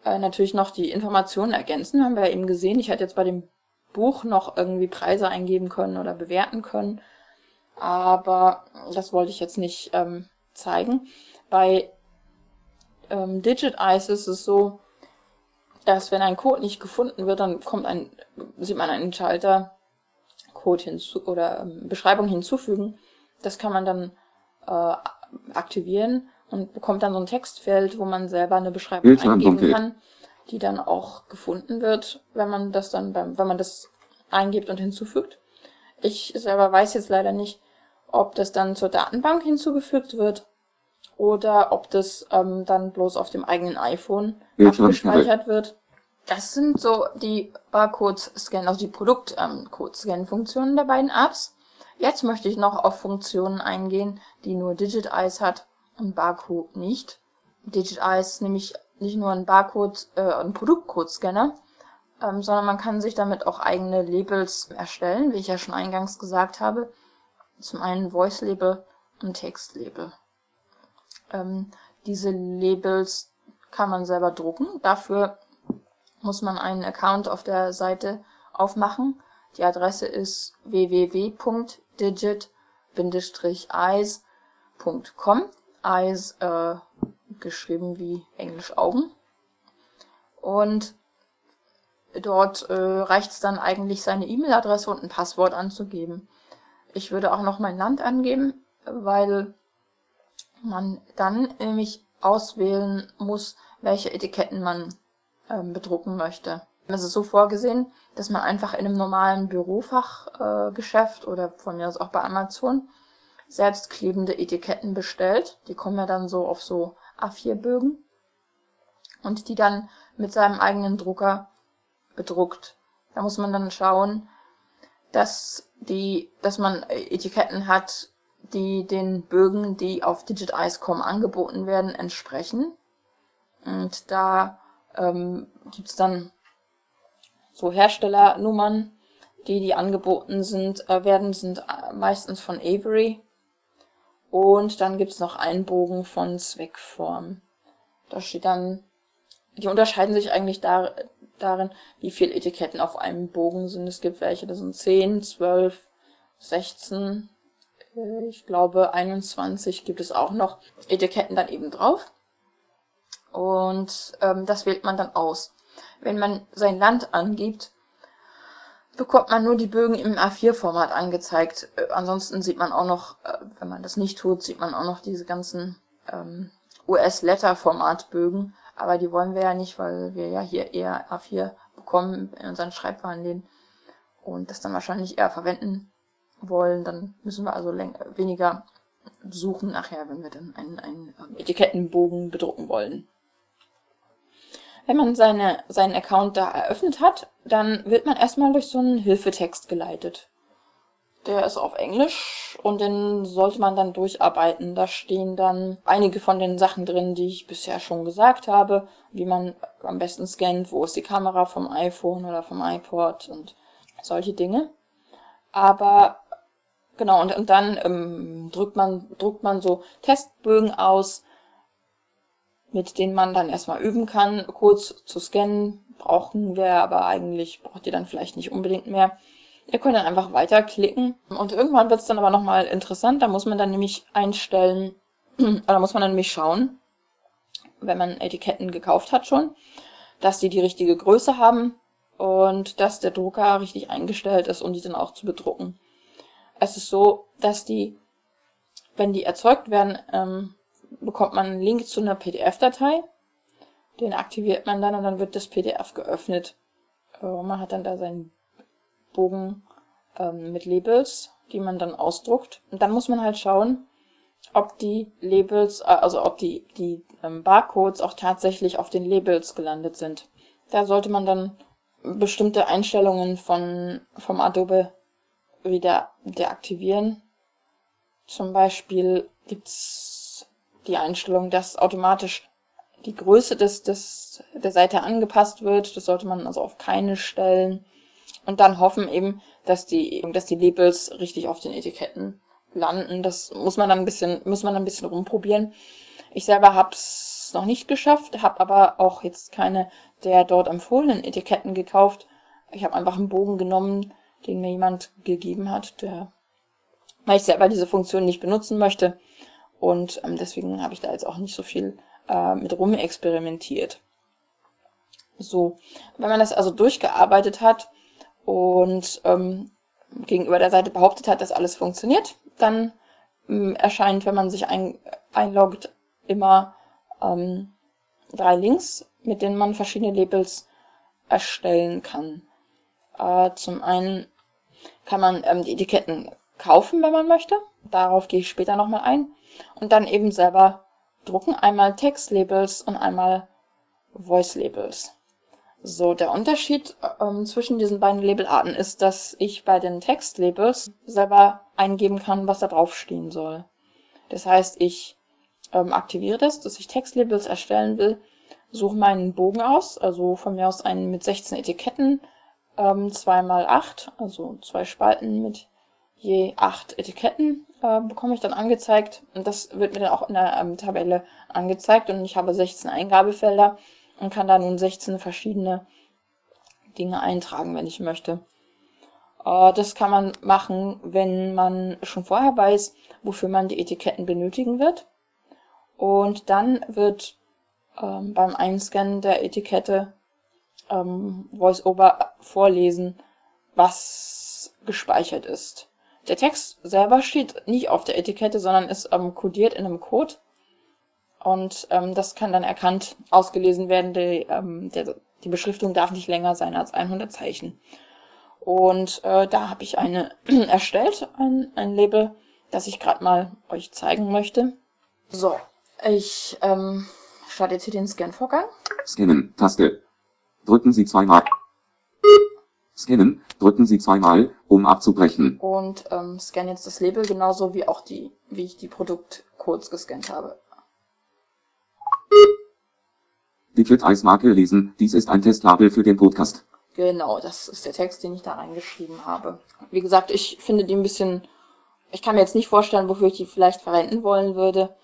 [SPEAKER 2] äh, natürlich noch die Informationen ergänzen, haben wir ja eben gesehen. Ich hatte jetzt bei dem Buch noch irgendwie Preise eingeben können oder bewerten können. Aber das wollte ich jetzt nicht ähm, zeigen. Bei ähm, Digit Eyes ist es so, dass wenn ein Code nicht gefunden wird, dann kommt ein, sieht man einen Schalter Code hinzu oder ähm, Beschreibung hinzufügen. Das kann man dann äh, aktivieren und bekommt dann so ein Textfeld, wo man selber eine Beschreibung eingeben kann die dann auch gefunden wird, wenn man das dann beim, wenn man das eingibt und hinzufügt. Ich selber weiß jetzt leider nicht, ob das dann zur Datenbank hinzugefügt wird oder ob das ähm, dann bloß auf dem eigenen iPhone abgespeichert wird. Das sind so die Barcode-Scan, also die Produkt-Code-Scan-Funktionen ähm, der beiden Apps. Jetzt möchte ich noch auf Funktionen eingehen, die nur Digit Eyes hat und Barcode nicht. Eyes ist nämlich nicht nur ein Barcode, äh, ein Produktcode-Scanner, ähm, sondern man kann sich damit auch eigene Labels erstellen, wie ich ja schon eingangs gesagt habe. Zum einen Voice-Label und Text-Label. Ähm, diese Labels kann man selber drucken. Dafür muss man einen Account auf der Seite aufmachen. Die Adresse ist www.digit-eyes.com. Eyes äh, geschrieben wie Englisch Augen. Und dort äh, reicht es dann eigentlich, seine E-Mail-Adresse und ein Passwort anzugeben. Ich würde auch noch mein Land angeben, weil man dann nämlich auswählen muss, welche Etiketten man ähm, bedrucken möchte. Es ist so vorgesehen, dass man einfach in einem normalen Bürofachgeschäft äh, oder von mir aus auch bei Amazon selbstklebende Etiketten bestellt. Die kommen ja dann so auf so A4-Bögen und die dann mit seinem eigenen Drucker bedruckt. Da muss man dann schauen, dass die, dass man Etiketten hat, die den Bögen, die auf DigitEyes.com angeboten werden, entsprechen. Und da ähm, gibt's dann so Herstellernummern, die, die angeboten sind, äh, werden, sind äh, meistens von Avery. Und dann gibt's noch einen Bogen von Zweckform. Da steht dann, die unterscheiden sich eigentlich da, darin, wie viele Etiketten auf einem Bogen sind. Es gibt welche, das sind 10, 12, 16, ich glaube 21 gibt es auch noch Etiketten dann eben drauf. Und ähm, das wählt man dann aus. Wenn man sein Land angibt, bekommt man nur die Bögen im A4-Format angezeigt. Äh, ansonsten sieht man auch noch, äh, wenn man das nicht tut, sieht man auch noch diese ganzen ähm, US-Letter-Format-Bögen. Aber die wollen wir ja nicht, weil wir ja hier eher A4 bekommen in unseren Schreibwarenläden und das dann wahrscheinlich eher verwenden wollen. Dann müssen wir also weniger suchen nachher, wenn wir dann einen, einen ähm, Etikettenbogen bedrucken wollen. Wenn man seine, seinen Account da eröffnet hat, dann wird man erstmal durch so einen Hilfetext geleitet. Der ist auf Englisch und den sollte man dann durcharbeiten. Da stehen dann einige von den Sachen drin, die ich bisher schon gesagt habe, wie man am besten scannt, wo ist die Kamera vom iPhone oder vom iPod und solche Dinge. Aber genau, und, und dann ähm, drückt man, druckt man so Testbögen aus, mit denen man dann erstmal üben kann, kurz zu scannen. Brauchen wir aber eigentlich, braucht ihr dann vielleicht nicht unbedingt mehr. Ihr könnt dann einfach weiterklicken und irgendwann wird es dann aber nochmal interessant. Da muss man dann nämlich einstellen, oder muss man dann nämlich schauen, wenn man Etiketten gekauft hat schon, dass die die richtige Größe haben und dass der Drucker richtig eingestellt ist, um die dann auch zu bedrucken. Es ist so, dass die, wenn die erzeugt werden, ähm, bekommt man einen Link zu einer PDF-Datei. Den aktiviert man dann und dann wird das PDF geöffnet. Äh, man hat dann da seinen Bogen ähm, mit Labels, die man dann ausdruckt. Und dann muss man halt schauen, ob die Labels, äh, also ob die, die ähm, Barcodes auch tatsächlich auf den Labels gelandet sind. Da sollte man dann bestimmte Einstellungen von, vom Adobe wieder deaktivieren. Zum Beispiel gibt's die Einstellung, dass automatisch die Größe des, des, der Seite angepasst wird. Das sollte man also auf keine stellen. Und dann hoffen eben, dass die, dass die Labels richtig auf den Etiketten landen. Das muss man dann ein bisschen, muss man dann ein bisschen rumprobieren. Ich selber hab's noch nicht geschafft, habe aber auch jetzt keine der dort empfohlenen Etiketten gekauft. Ich habe einfach einen Bogen genommen, den mir jemand gegeben hat, der, weil ich selber diese Funktion nicht benutzen möchte. Und ähm, deswegen habe ich da jetzt auch nicht so viel äh, mit rum experimentiert. So, wenn man das also durchgearbeitet hat und ähm, gegenüber der Seite behauptet hat, dass alles funktioniert, dann ähm, erscheint, wenn man sich ein, einloggt, immer ähm, drei Links, mit denen man verschiedene Labels erstellen kann. Äh, zum einen kann man ähm, die Etiketten kaufen, wenn man möchte. Darauf gehe ich später nochmal ein. Und dann eben selber drucken. Einmal Textlabels und einmal Voice-Labels. So, der Unterschied ähm, zwischen diesen beiden Labelarten ist, dass ich bei den Textlabels selber eingeben kann, was da draufstehen soll. Das heißt, ich ähm, aktiviere das, dass ich Textlabels erstellen will, suche meinen Bogen aus, also von mir aus einen mit 16 Etiketten, ähm, 2 mal 8, also zwei Spalten mit je 8 Etiketten äh, bekomme ich dann angezeigt und das wird mir dann auch in der ähm, Tabelle angezeigt und ich habe 16 Eingabefelder und kann da nun 16 verschiedene Dinge eintragen, wenn ich möchte. Äh, das kann man machen, wenn man schon vorher weiß, wofür man die Etiketten benötigen wird. Und dann wird ähm, beim Einscannen der Etikette ähm, VoiceOver vorlesen, was gespeichert ist. Der Text selber steht nicht auf der Etikette, sondern ist ähm, codiert in einem Code. Und ähm, das kann dann erkannt ausgelesen werden. Die, ähm, der, die Beschriftung darf nicht länger sein als 100 Zeichen. Und äh, da habe ich eine erstellt, ein, ein Label, das ich gerade mal euch zeigen möchte. So, ich ähm, starte jetzt hier den Scan-Vorgang.
[SPEAKER 3] Scannen, Taste. Drücken Sie zweimal. Scannen, drücken Sie zweimal, um abzubrechen.
[SPEAKER 2] Und ähm, scanne jetzt das Label genauso wie auch die, wie ich die Produktcodes gescannt habe.
[SPEAKER 3] Digit Eismarke lesen, dies ist ein Testlabel für den Podcast.
[SPEAKER 2] Genau, das ist der Text, den ich da reingeschrieben habe. Wie gesagt, ich finde die ein bisschen, ich kann mir jetzt nicht vorstellen, wofür ich die vielleicht verwenden wollen würde,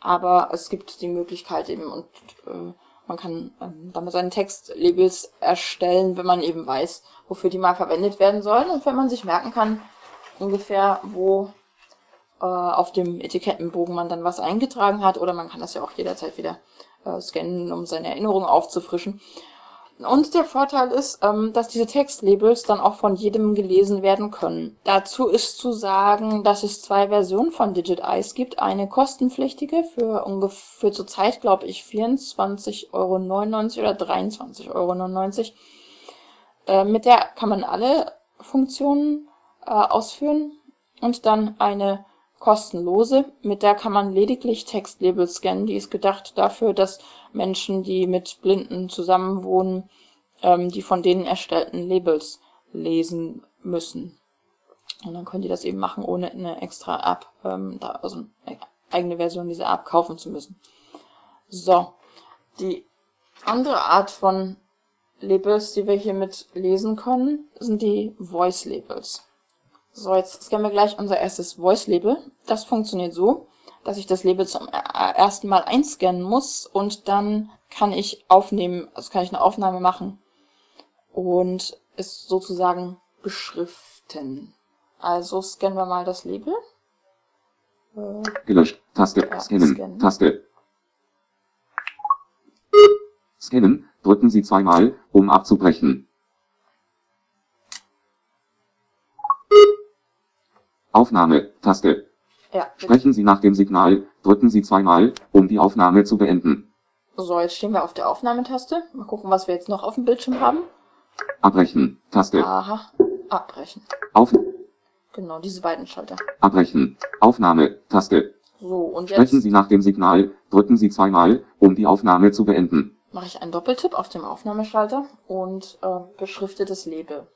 [SPEAKER 2] aber es gibt die Möglichkeit eben und äh, man kann ähm, damit seine Textlabels erstellen, wenn man eben weiß, wofür die mal verwendet werden sollen und wenn man sich merken kann, ungefähr, wo äh, auf dem Etikettenbogen man dann was eingetragen hat oder man kann das ja auch jederzeit wieder äh, scannen, um seine Erinnerung aufzufrischen. Und der Vorteil ist, ähm, dass diese Textlabels dann auch von jedem gelesen werden können. Dazu ist zu sagen, dass es zwei Versionen von Digit Eyes gibt. Eine kostenpflichtige für ungefähr zurzeit, glaube ich, 24,99 Euro oder 23,99 Euro. Äh, mit der kann man alle Funktionen äh, ausführen. Und dann eine kostenlose. Mit der kann man lediglich Textlabels scannen. Die ist gedacht dafür, dass Menschen, die mit Blinden zusammenwohnen, ähm, die von denen erstellten Labels lesen müssen. Und dann können die das eben machen, ohne eine extra App, ähm, da, also eine eigene Version dieser App kaufen zu müssen. So, die andere Art von Labels, die wir hier mit lesen können, sind die Voice Labels. So, jetzt scannen wir gleich unser erstes Voice-Label. Das funktioniert so, dass ich das Label zum ersten Mal einscannen muss und dann kann ich aufnehmen, also kann ich eine Aufnahme machen und es sozusagen beschriften. Also scannen wir mal das Label.
[SPEAKER 3] Gelöscht. Taste.
[SPEAKER 2] Ja,
[SPEAKER 3] scannen.
[SPEAKER 2] scannen.
[SPEAKER 3] Taste. Scannen. Drücken Sie zweimal, um abzubrechen. Aufnahme. Taste.
[SPEAKER 2] Ja,
[SPEAKER 3] Sprechen Sie nach dem Signal. Drücken Sie zweimal, um die Aufnahme zu beenden.
[SPEAKER 2] so, jetzt stehen wir auf der Aufnahmetaste. Mal gucken, was wir jetzt noch auf dem Bildschirm haben.
[SPEAKER 3] Abbrechen. Taste.
[SPEAKER 2] Aha, abbrechen.
[SPEAKER 3] Auf.
[SPEAKER 2] Genau, diese beiden Schalter.
[SPEAKER 3] Abbrechen. Aufnahme. Taste.
[SPEAKER 2] So, und
[SPEAKER 3] Sprechen
[SPEAKER 2] jetzt
[SPEAKER 3] Sie nach dem Signal, drücken Sie zweimal, um die Aufnahme zu beenden.
[SPEAKER 2] mache ich einen Doppeltipp auf dem Aufnahmeschalter und äh, beschriftetes Label.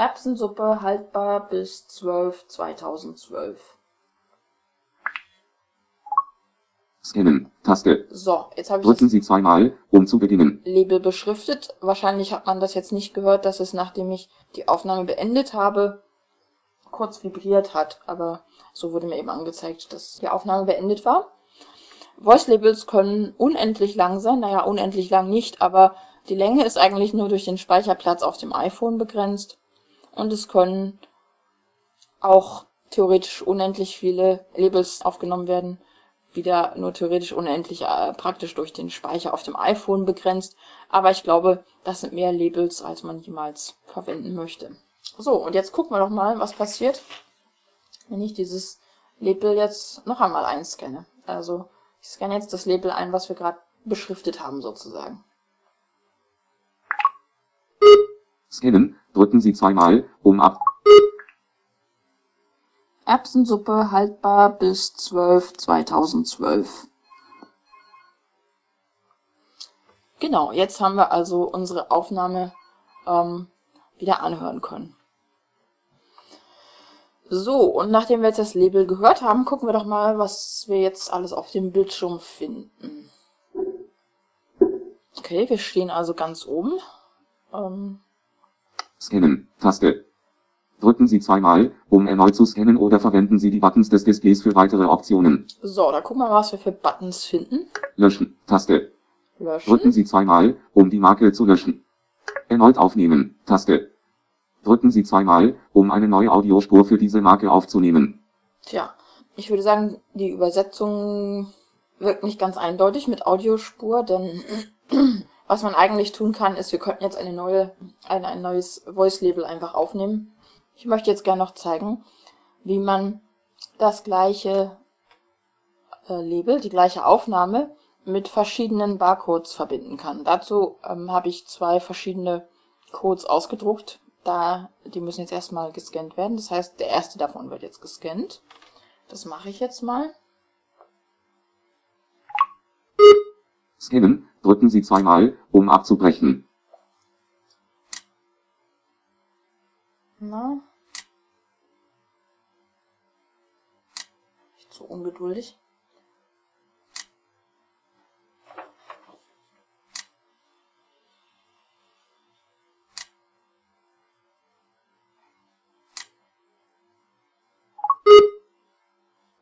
[SPEAKER 2] Erbsensuppe haltbar bis 12 2012.
[SPEAKER 3] Scannen, Taste.
[SPEAKER 2] So, jetzt habe ich
[SPEAKER 3] Drücken Sie zweimal, um zu beginnen.
[SPEAKER 2] Label beschriftet. Wahrscheinlich hat man das jetzt nicht gehört, dass es nachdem ich die Aufnahme beendet habe, kurz vibriert hat. Aber so wurde mir eben angezeigt, dass die Aufnahme beendet war. Voice Labels können unendlich lang sein. Naja, unendlich lang nicht, aber die Länge ist eigentlich nur durch den Speicherplatz auf dem iPhone begrenzt. Und es können auch theoretisch unendlich viele Labels aufgenommen werden. Wieder nur theoretisch unendlich äh, praktisch durch den Speicher auf dem iPhone begrenzt. Aber ich glaube, das sind mehr Labels, als man jemals verwenden möchte. So, und jetzt gucken wir doch mal, was passiert, wenn ich dieses Label jetzt noch einmal einscanne. Also ich scanne jetzt das Label ein, was wir gerade beschriftet haben sozusagen.
[SPEAKER 3] Scannen, drücken Sie zweimal, um ab.
[SPEAKER 2] Erbsensuppe haltbar bis 12 2012. Genau, jetzt haben wir also unsere Aufnahme ähm, wieder anhören können. So, und nachdem wir jetzt das Label gehört haben, gucken wir doch mal, was wir jetzt alles auf dem Bildschirm finden. Okay, wir stehen also ganz oben. Ähm,
[SPEAKER 3] Scannen, Taste. Drücken Sie zweimal, um erneut zu scannen oder verwenden Sie die Buttons des Displays für weitere Optionen.
[SPEAKER 2] so, da gucken wir mal, was wir für Buttons finden.
[SPEAKER 3] Löschen, Taste.
[SPEAKER 2] Löschen.
[SPEAKER 3] Drücken Sie zweimal, um die Marke zu löschen. Erneut aufnehmen, Taste. Drücken Sie zweimal, um eine neue Audiospur für diese Marke aufzunehmen.
[SPEAKER 2] Tja, ich würde sagen, die Übersetzung wirkt nicht ganz eindeutig mit Audiospur, denn was man eigentlich tun kann, ist, wir könnten jetzt eine neue, ein, ein neues Voice-Label einfach aufnehmen. Ich möchte jetzt gerne noch zeigen, wie man das gleiche äh, Label, die gleiche Aufnahme mit verschiedenen Barcodes verbinden kann. Dazu ähm, habe ich zwei verschiedene Codes ausgedruckt. Da, die müssen jetzt erstmal gescannt werden. Das heißt, der erste davon wird jetzt gescannt. Das mache ich jetzt mal.
[SPEAKER 3] Scannen, drücken Sie zweimal, um abzubrechen.
[SPEAKER 2] Na? Nicht so ungeduldig.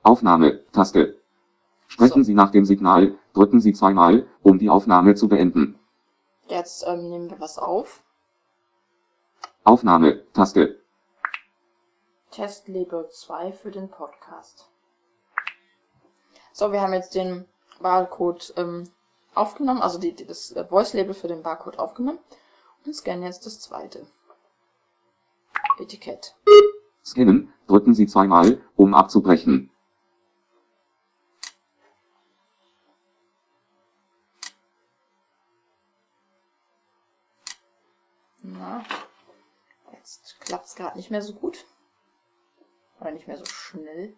[SPEAKER 3] Aufnahme, Taste. Sprechen. Sie nach dem Signal, drücken Sie zweimal, um die Aufnahme zu beenden.
[SPEAKER 2] Jetzt ähm, nehmen wir was auf.
[SPEAKER 3] Aufnahme, Taste.
[SPEAKER 2] Testlabel 2 für den Podcast. So, wir haben jetzt den Barcode ähm, aufgenommen, also die, das äh, Voice-Label für den Barcode aufgenommen und scannen jetzt das zweite Etikett.
[SPEAKER 3] Scannen, drücken Sie zweimal, um abzubrechen.
[SPEAKER 2] Jetzt klappt es gerade nicht mehr so gut. Oder nicht mehr so schnell.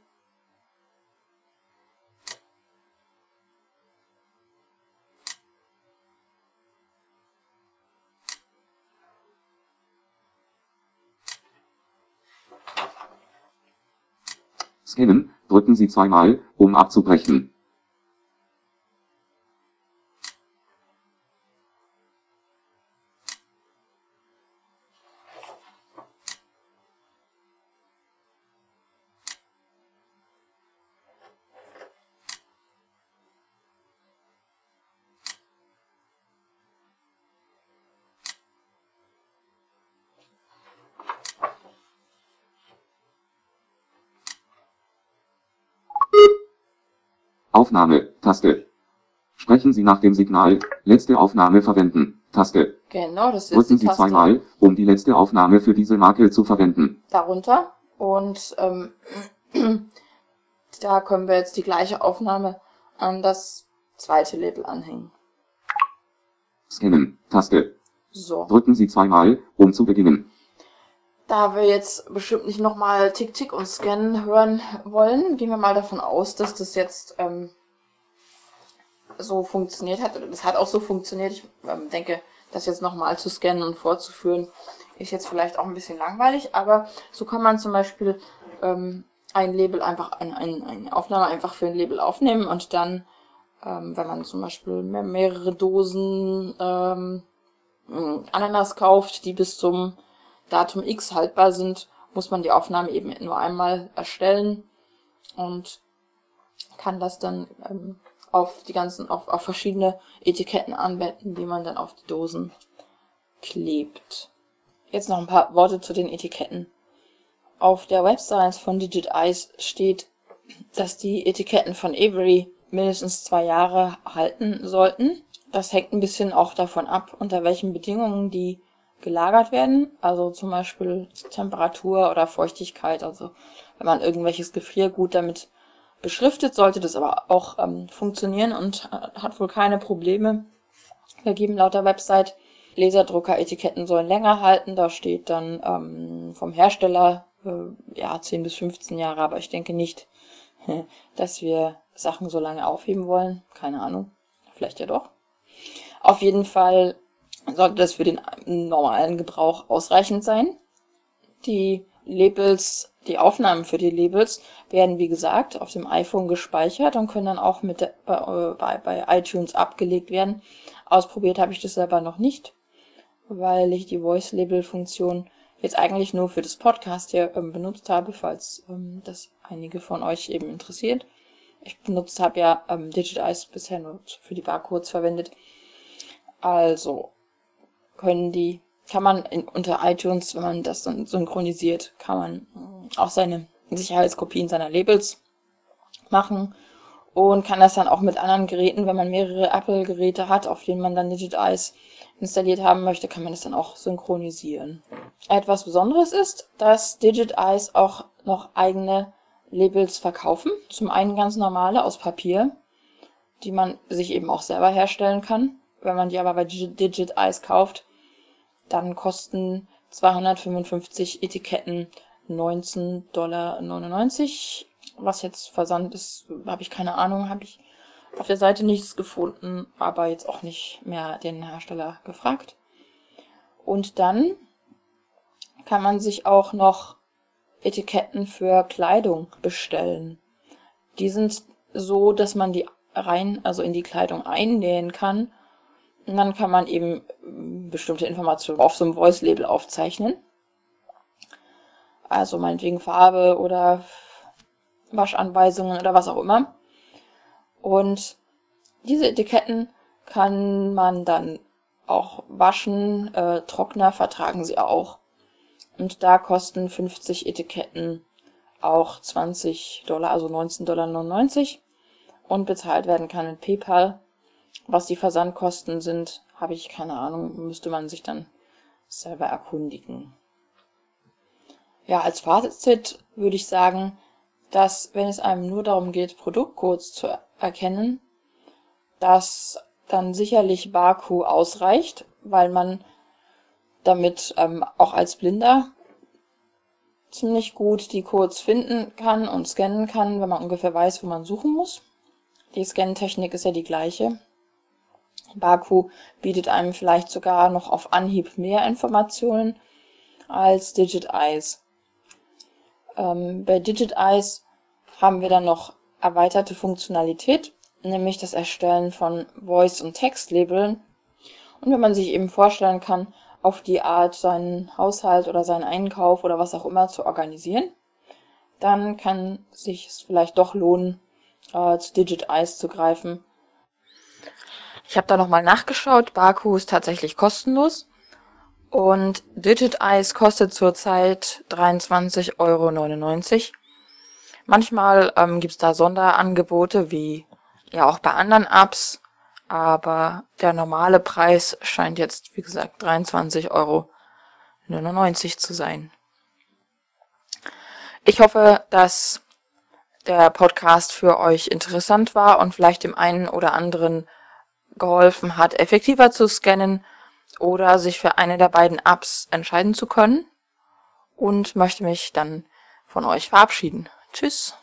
[SPEAKER 3] Scannen, drücken Sie zweimal, um abzubrechen. Aufnahme, Taste. Sprechen Sie nach dem Signal, letzte Aufnahme verwenden, Taste.
[SPEAKER 2] Genau, das ist
[SPEAKER 3] Drücken
[SPEAKER 2] die
[SPEAKER 3] Sie
[SPEAKER 2] Taste
[SPEAKER 3] zweimal, um die letzte Aufnahme für diese Marke zu verwenden.
[SPEAKER 2] darunter. Und ähm, da können wir jetzt die gleiche Aufnahme an das zweite Label anhängen.
[SPEAKER 3] Scannen, Taste.
[SPEAKER 2] So.
[SPEAKER 3] Drücken Sie zweimal, um zu beginnen.
[SPEAKER 2] Da wir jetzt bestimmt nicht nochmal Tick Tick und Scan hören wollen, gehen wir mal davon aus, dass das jetzt ähm, so funktioniert hat. Das hat auch so funktioniert. Ich ähm, denke, das jetzt nochmal zu scannen und vorzuführen, ist jetzt vielleicht auch ein bisschen langweilig, aber so kann man zum Beispiel ähm, ein Label einfach, ein, ein, eine Aufnahme einfach für ein Label aufnehmen und dann, ähm, wenn man zum Beispiel mehr, mehrere Dosen ähm, Ananas kauft, die bis zum Datum X haltbar sind, muss man die Aufnahme eben nur einmal erstellen und kann das dann ähm, auf die ganzen, auf, auf verschiedene Etiketten anwenden, die man dann auf die Dosen klebt. Jetzt noch ein paar Worte zu den Etiketten. Auf der Website von Digit Eyes steht, dass die Etiketten von Avery mindestens zwei Jahre halten sollten. Das hängt ein bisschen auch davon ab, unter welchen Bedingungen die gelagert werden. Also zum Beispiel Temperatur oder Feuchtigkeit. Also wenn man irgendwelches Gefriergut damit beschriftet, sollte das aber auch ähm, funktionieren und hat wohl keine Probleme. Wir laut der Website Laserdrucker-Etiketten sollen länger halten. Da steht dann ähm, vom Hersteller äh, ja 10 bis 15 Jahre, aber ich denke nicht, dass wir Sachen so lange aufheben wollen. Keine Ahnung. Vielleicht ja doch. Auf jeden Fall sollte das für den normalen Gebrauch ausreichend sein. Die Labels, die Aufnahmen für die Labels werden wie gesagt auf dem iPhone gespeichert und können dann auch mit der, bei, bei, bei iTunes abgelegt werden. Ausprobiert habe ich das selber noch nicht, weil ich die Voice Label Funktion jetzt eigentlich nur für das Podcast hier ähm, benutzt habe, falls ähm, das einige von euch eben interessiert. Ich benutzt habe ja ähm, Digitize bisher nur für die Barcodes verwendet. Also können die kann man in, unter iTunes, wenn man das dann synchronisiert, kann man äh, auch seine Sicherheitskopien seiner Labels machen und kann das dann auch mit anderen Geräten, wenn man mehrere Apple-Geräte hat, auf denen man dann Digit Eyes installiert haben möchte, kann man das dann auch synchronisieren. Etwas Besonderes ist, dass Digit Eyes auch noch eigene Labels verkaufen. Zum einen ganz normale aus Papier, die man sich eben auch selber herstellen kann. Wenn man die aber bei Digit Eyes kauft, dann kosten 255 Etiketten 19,99 Dollar. Was jetzt Versand ist, habe ich keine Ahnung, habe ich auf der Seite nichts gefunden, aber jetzt auch nicht mehr den Hersteller gefragt. Und dann kann man sich auch noch Etiketten für Kleidung bestellen. Die sind so, dass man die rein, also in die Kleidung einnähen kann und dann kann man eben ähm, bestimmte Informationen auf so einem Voice-Label aufzeichnen. Also meinetwegen Farbe oder Waschanweisungen oder was auch immer. Und diese Etiketten kann man dann auch waschen. Äh, Trockner vertragen sie auch. Und da kosten 50 Etiketten auch 20 Dollar, also 19,99 Dollar. Und bezahlt werden kann mit PayPal. Was die Versandkosten sind, habe ich keine Ahnung, müsste man sich dann selber erkundigen. Ja, als Fazit würde ich sagen, dass wenn es einem nur darum geht, Produktcodes zu erkennen, dass dann sicherlich Baku ausreicht, weil man damit ähm, auch als Blinder ziemlich gut die Codes finden kann und scannen kann, wenn man ungefähr weiß, wo man suchen muss. Die Scan-Technik ist ja die gleiche. Baku bietet einem vielleicht sogar noch auf Anhieb mehr Informationen als Digit Eyes. Ähm, bei Digit Eyes haben wir dann noch erweiterte Funktionalität, nämlich das Erstellen von Voice- und Textlabeln. Und wenn man sich eben vorstellen kann, auf die Art seinen Haushalt oder seinen Einkauf oder was auch immer zu organisieren, dann kann sich es vielleicht doch lohnen, äh, zu Digit Eyes zu greifen ich habe da nochmal nachgeschaut. Baku ist tatsächlich kostenlos. Und Digit Eyes kostet zurzeit 23,99 Euro. Manchmal ähm, gibt's da Sonderangebote, wie ja auch bei anderen Apps. Aber der normale Preis scheint jetzt, wie gesagt, 23,99 Euro zu sein. Ich hoffe, dass der Podcast für euch interessant war und vielleicht dem einen oder anderen geholfen hat, effektiver zu scannen oder sich für eine der beiden Apps entscheiden zu können. und möchte mich dann von euch verabschieden. Tschüss.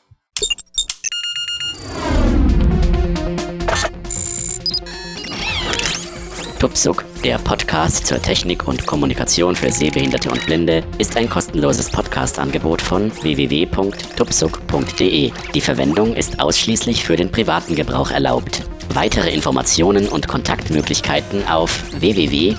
[SPEAKER 1] Tupsuk, der Podcast zur Technik und Kommunikation für Sehbehinderte und Blinde, ist ein kostenloses Podcast-Angebot von www.tupsuk.de. Die Verwendung ist ausschließlich für den privaten Gebrauch erlaubt. Weitere Informationen und Kontaktmöglichkeiten auf www.tuksub.de.